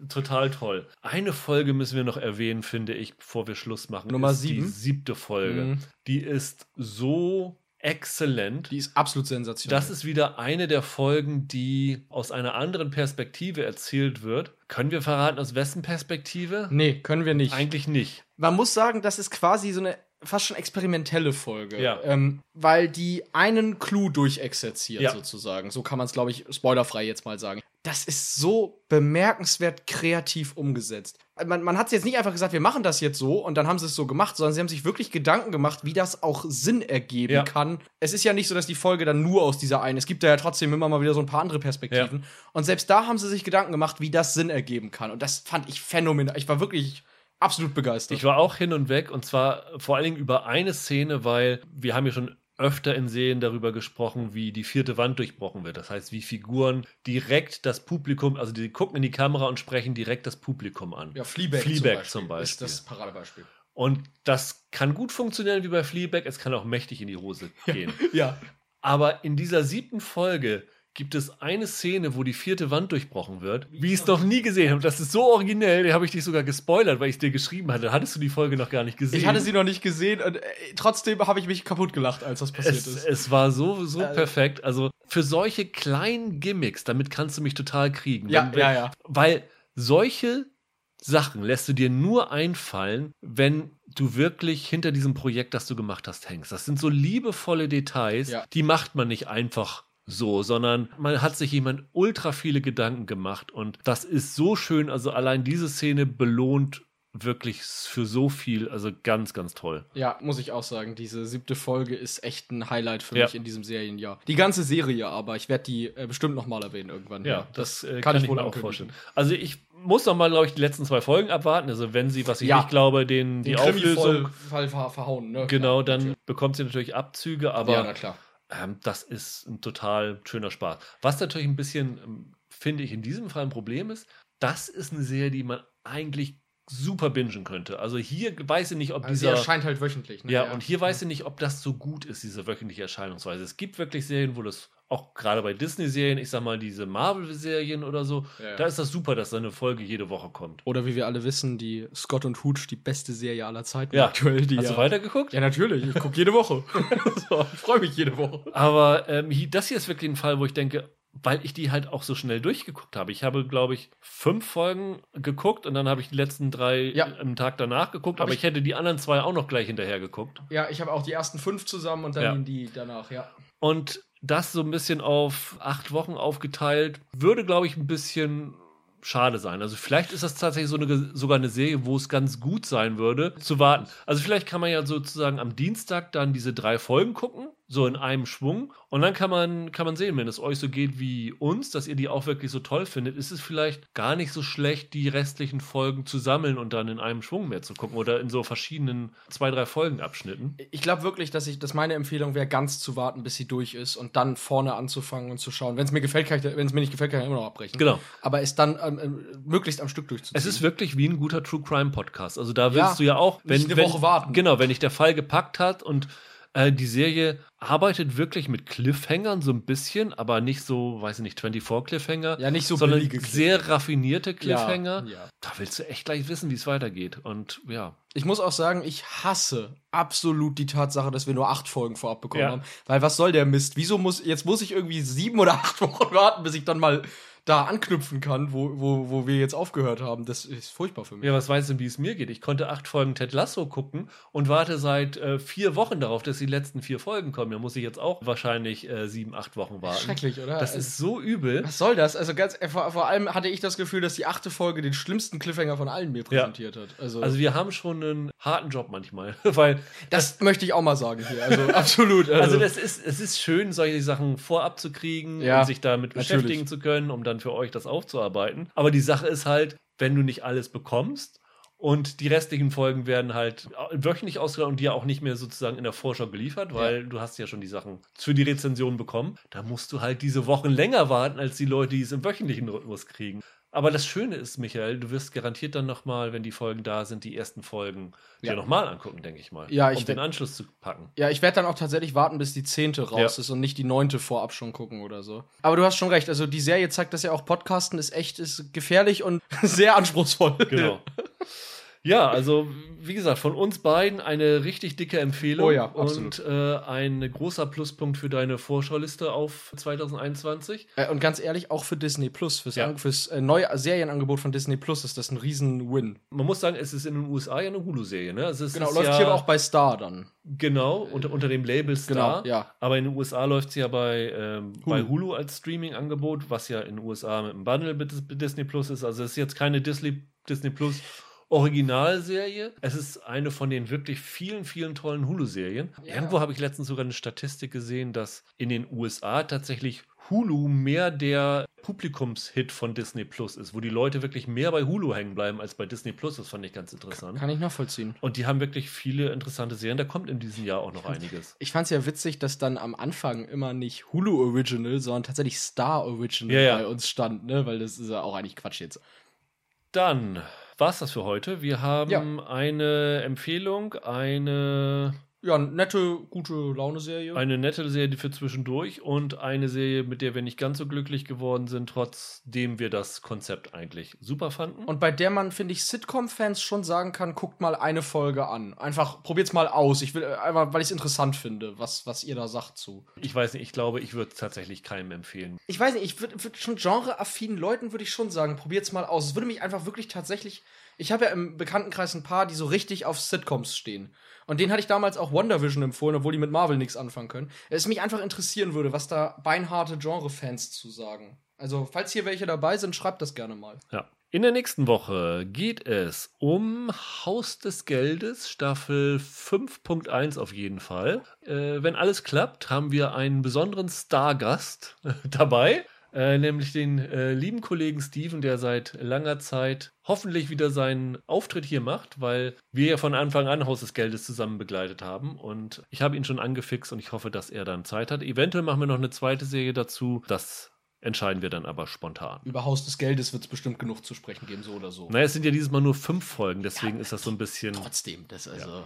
Total toll. Eine Folge müssen wir noch erwähnen, finde ich, bevor wir Schluss machen. Nummer ist Die sieben. siebte Folge. Mhm. Die ist so exzellent. Die ist absolut sensationell. Das ist wieder eine der Folgen, die aus einer anderen Perspektive erzählt wird. Können wir verraten, aus wessen Perspektive? nee, können wir nicht. Eigentlich nicht. Man muss sagen, das ist quasi so eine fast schon experimentelle Folge. Ja. Ähm, weil die einen Clou durchexerziert, Ja. sozusagen. So kann man es, glaube ich, spoilerfrei jetzt mal sagen. Das ist so bemerkenswert kreativ umgesetzt. Man, man hat jetzt nicht einfach gesagt, wir machen das jetzt so und dann haben sie es so gemacht, sondern sie haben sich wirklich Gedanken gemacht, wie das auch Sinn ergeben Ja. kann. Es ist ja nicht so, dass die Folge dann nur aus dieser einen, es gibt da ja trotzdem immer mal wieder so ein paar andere Perspektiven. Und selbst da haben sie sich Gedanken gemacht, wie das Sinn ergeben kann. Und das fand ich phänomenal. Ich war wirklich absolut begeistert. Ich war auch hin und weg und zwar vor allen Dingen über eine Szene, weil wir haben ja schon öfter in Serien darüber gesprochen, wie die vierte Wand durchbrochen wird. Das heißt, wie Figuren direkt das Publikum, also die gucken in die Kamera und sprechen direkt das Publikum an. Ja, Fleabag, Fleabag zum, zum Beispiel ist Beispiel. das Paradebeispiel. Und das kann gut funktionieren wie bei Fleabag, es kann auch mächtig in die Hose gehen. Ja. Aber in dieser siebten Folge gibt es eine Szene, wo die vierte Wand durchbrochen wird, wie ich es noch nie gesehen habe. Das ist so originell, den habe ich dich sogar gespoilert, weil ich es dir geschrieben hatte. Hattest du die Folge noch gar nicht gesehen? Ich hatte sie noch nicht gesehen und äh, trotzdem habe ich mich kaputt gelacht, als das passiert es, ist. es war so, so Äh, perfekt. Also für solche kleinen Gimmicks, damit kannst du mich total kriegen. Ja, wenn- ja, ja. Weil solche Sachen lässt du dir nur einfallen, wenn du wirklich hinter diesem Projekt, das du gemacht hast, hängst. Das sind so liebevolle Details, Ja. die macht man nicht einfach so, sondern man hat sich jemand ultra viele Gedanken gemacht und das ist so schön. Also allein diese Szene belohnt wirklich für so viel. Also ganz, ganz toll. Ja, muss ich auch sagen, diese siebte Folge ist echt ein Highlight für Ja. mich in diesem Serienjahr. Die ganze Serie aber, ich werde die äh, bestimmt noch mal erwähnen irgendwann. Ja, das, äh, kann ich wohl mir auch vorstellen. Also ich muss noch mal, glaube ich, die letzten zwei Folgen abwarten. Also wenn sie, was ich Ja. nicht glaube, den, die Den Auflösung, Fall ver verhauen, ne? genau, dann bekommt sie natürlich Abzüge, aber ja, na klar. Ähm, das ist ein total schöner Spaß. Was natürlich ein bisschen, ähm, finde ich, in diesem Fall ein Problem ist, das ist eine Serie, die man eigentlich super bingen könnte. Also hier weiß ich nicht, ob Also sie dieser... erscheint halt wöchentlich. Ne? Ja, und hier weiß ich nicht, ob das so gut ist, diese wöchentliche Erscheinungsweise. Es gibt wirklich Serien, wo das auch gerade bei Disney-Serien, ich sag mal, diese Marvel-Serien oder so, Ja, da ist das super, dass da eine Folge jede Woche kommt. Oder wie wir alle wissen, die Scott und Hooch, die beste Serie aller Zeiten Ja. aktuell. Die Hast ja, du weitergeguckt? Ja, natürlich. Ich gucke jede Woche. so, ich freue mich jede Woche. Aber ähm, das hier ist wirklich ein Fall, wo ich denke, weil ich die halt auch so schnell durchgeguckt habe. Ich habe, glaube ich, fünf Folgen geguckt und dann habe ich die letzten drei Ja. am Tag danach geguckt, Hab aber ich- ich hätte die anderen zwei auch noch gleich hinterher geguckt. Ja, ich habe auch die ersten fünf zusammen und dann Ja. die danach, ja. Und das so ein bisschen auf acht Wochen aufgeteilt, würde, glaube ich, ein bisschen schade sein. Also vielleicht ist das tatsächlich so eine, sogar eine Serie, wo es ganz gut sein würde, zu warten. Also vielleicht kann man ja sozusagen am Dienstag dann diese drei Folgen gucken, so in einem Schwung. Und dann kann man, kann man sehen, wenn es euch so geht wie uns, dass ihr die auch wirklich so toll findet, ist es vielleicht gar nicht so schlecht, die restlichen Folgen zu sammeln und dann in einem Schwung mehr zu gucken oder in so verschiedenen zwei, drei Folgenabschnitten. Ich glaube wirklich, dass ich, dass meine Empfehlung wäre, ganz zu warten, bis sie durch ist und dann vorne anzufangen und zu schauen. Wenn es mir gefällt, kann ich, wenn es mir nicht gefällt, kann ich immer noch abbrechen. Genau. Aber es dann ähm, ähm, möglichst am Stück durchzuziehen. Es ist wirklich wie ein guter True Crime Podcast. Also da willst Ja, du ja auch, wenn, nicht eine wenn Woche warten. Genau, wenn dich der Fall gepackt hat und äh, die Serie arbeitet wirklich mit Cliffhangern so ein bisschen, aber nicht so, weiß ich nicht, 24 Cliffhanger, ja nicht so sondern billige sehr raffinierte Cliffhanger. Ja, ja. Da willst du echt gleich wissen, wie es weitergeht. Und ja, Ich muss auch sagen, ich hasse absolut die Tatsache, dass wir nur acht Folgen vorab bekommen Ja. haben. Weil was soll der Mist? Wieso muss, jetzt muss ich irgendwie sieben oder acht Wochen warten, bis ich dann mal da anknüpfen kann, wo, wo, wo wir jetzt aufgehört haben. Das ist furchtbar für mich. ja, was weißt du, wie es mir geht? Ich konnte acht Folgen Ted Lasso gucken und warte seit äh, vier Wochen darauf, dass die letzten vier Folgen kommen. Da muss ich jetzt auch wahrscheinlich äh, sieben, acht Wochen warten. Schrecklich, oder? Das Also- ist so übel. Was soll das? Also ganz äh, vor, vor allem hatte ich das Gefühl, dass die achte Folge den schlimmsten Cliffhanger von allen mir präsentiert hat. Also, Also wir haben schon einen harten Job manchmal, weil das möchte ich auch mal sagen hier. Also absolut. also das ist es ist schön solche Sachen vorab zu kriegen Ja, und sich damit natürlich. beschäftigen zu können, um dann für euch das aufzuarbeiten. Aber die Sache ist halt, wenn du nicht alles bekommst und die restlichen Folgen werden halt wöchentlich ausgestrahlt und dir auch nicht mehr sozusagen in der Vorschau geliefert, weil du hast ja schon die Sachen für die Rezension bekommen. Da musst du halt diese Wochen länger warten als die Leute, die es im wöchentlichen Rhythmus kriegen. Aber das Schöne ist, Michael, du wirst garantiert dann nochmal, wenn die Folgen da sind, die ersten Folgen Ja. dir nochmal angucken, denke ich mal. Ja, ich um den Anschluss zu packen. Ja, ich werde dann auch tatsächlich warten, bis die zehnte raus Ja. ist und nicht die neunte vorab schon gucken oder so. Aber du hast schon recht. Also die Serie zeigt das ja auch. Podcasten ist echt ist gefährlich und sehr anspruchsvoll. Genau. Ja, also wie gesagt, von uns beiden eine richtig dicke Empfehlung Oh ja, und äh, ein großer Pluspunkt für deine Vorschauliste auf 2021. Äh, und ganz ehrlich, auch für Disney Plus, fürs, Ja. Fürs äh, neue Serienangebot von Disney Plus ist das ein Riesen-Win. Man muss sagen, es ist in den USA ja eine Hulu-Serie, ne? Also es Genau, ist läuft ja, hier aber auch bei Star dann. Genau, unter, unter dem Label Star. Genau, ja. Aber in den USA läuft sie ja bei, ähm, Hulu. bei Hulu als Streaming-Angebot, was ja in den USA mit einem Bundle mit Dis- Disney Plus ist. Also es ist jetzt keine Disney, Disney Plus Originalserie. Es ist eine von den wirklich vielen, vielen tollen Hulu-Serien. Ja. Irgendwo habe ich letztens sogar eine Statistik gesehen, dass in den USA tatsächlich Hulu mehr der Publikumshit von Disney Plus ist, wo die Leute wirklich mehr bei Hulu hängen bleiben als bei Disney Plus. Das fand ich ganz interessant. Kann ich nachvollziehen. Und die haben wirklich viele interessante Serien. Da kommt in diesem Jahr auch noch einiges. Ich fand es ja witzig, dass dann am Anfang immer nicht Hulu Original, sondern tatsächlich Star Original Ja, ja. bei uns stand, ne? Weil das ist ja auch eigentlich Quatsch jetzt. Dann war's das für heute. Wir haben Ja. eine Empfehlung, eine, Ja, nette, gute Laune-Serie. eine nette Serie für zwischendurch und eine Serie, mit der wir nicht ganz so glücklich geworden sind, trotzdem wir das Konzept eigentlich super fanden. Und bei der man, finde ich, Sitcom-Fans schon sagen kann, guckt mal eine Folge an. Einfach probiert's mal aus. Ich will äh, einfach, weil ich es interessant finde, was, was ihr da sagt zu. ich weiß nicht, ich glaube, ich würde es tatsächlich keinem empfehlen. Ich weiß nicht, ich würde würd schon genreaffinen Leuten würde ich schon sagen, probiert's mal aus. Es würde mich einfach wirklich tatsächlich. Ich habe ja im Bekanntenkreis ein paar, die so richtig auf Sitcoms stehen. Und denen hatte ich damals auch WandaVision empfohlen, obwohl die mit Marvel nichts anfangen können. Es mich einfach interessieren würde, was da beinharte Genre-Fans zu sagen. Also, falls hier welche dabei sind, schreibt das gerne mal. Ja. In der nächsten Woche geht es um Haus des Geldes, Staffel 5.1 auf jeden Fall. Äh, wenn alles klappt, haben wir einen besonderen Stargast dabei. Äh, nämlich den äh, lieben Kollegen Steven, der seit langer Zeit hoffentlich wieder seinen Auftritt hier macht, weil wir ja von Anfang an Haus des Geldes zusammen begleitet haben und ich habe ihn schon angefixt und ich hoffe, dass er dann Zeit hat. Eventuell machen wir noch eine zweite Serie dazu. Das entscheiden wir dann aber spontan. Über Haus des Geldes wird es bestimmt genug zu sprechen geben, so oder so. Naja, es sind ja dieses Mal nur fünf Folgen, deswegen ja, ist das so ein bisschen. Trotzdem, das also.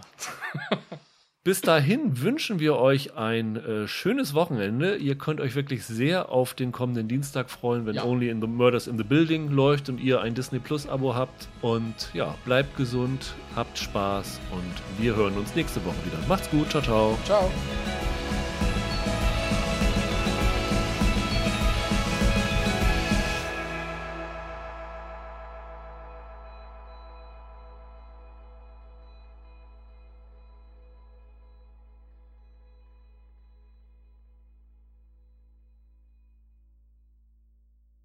Ja. Bis dahin wünschen wir euch ein äh, schönes Wochenende. Ihr könnt euch wirklich sehr auf den kommenden Dienstag freuen, wenn ja. Only in the Murders in the Building läuft und ihr ein Disney Plus Abo habt. Und ja, bleibt gesund, habt Spaß und wir hören uns nächste Woche wieder. Macht's gut, ciao, ciao. Ciao.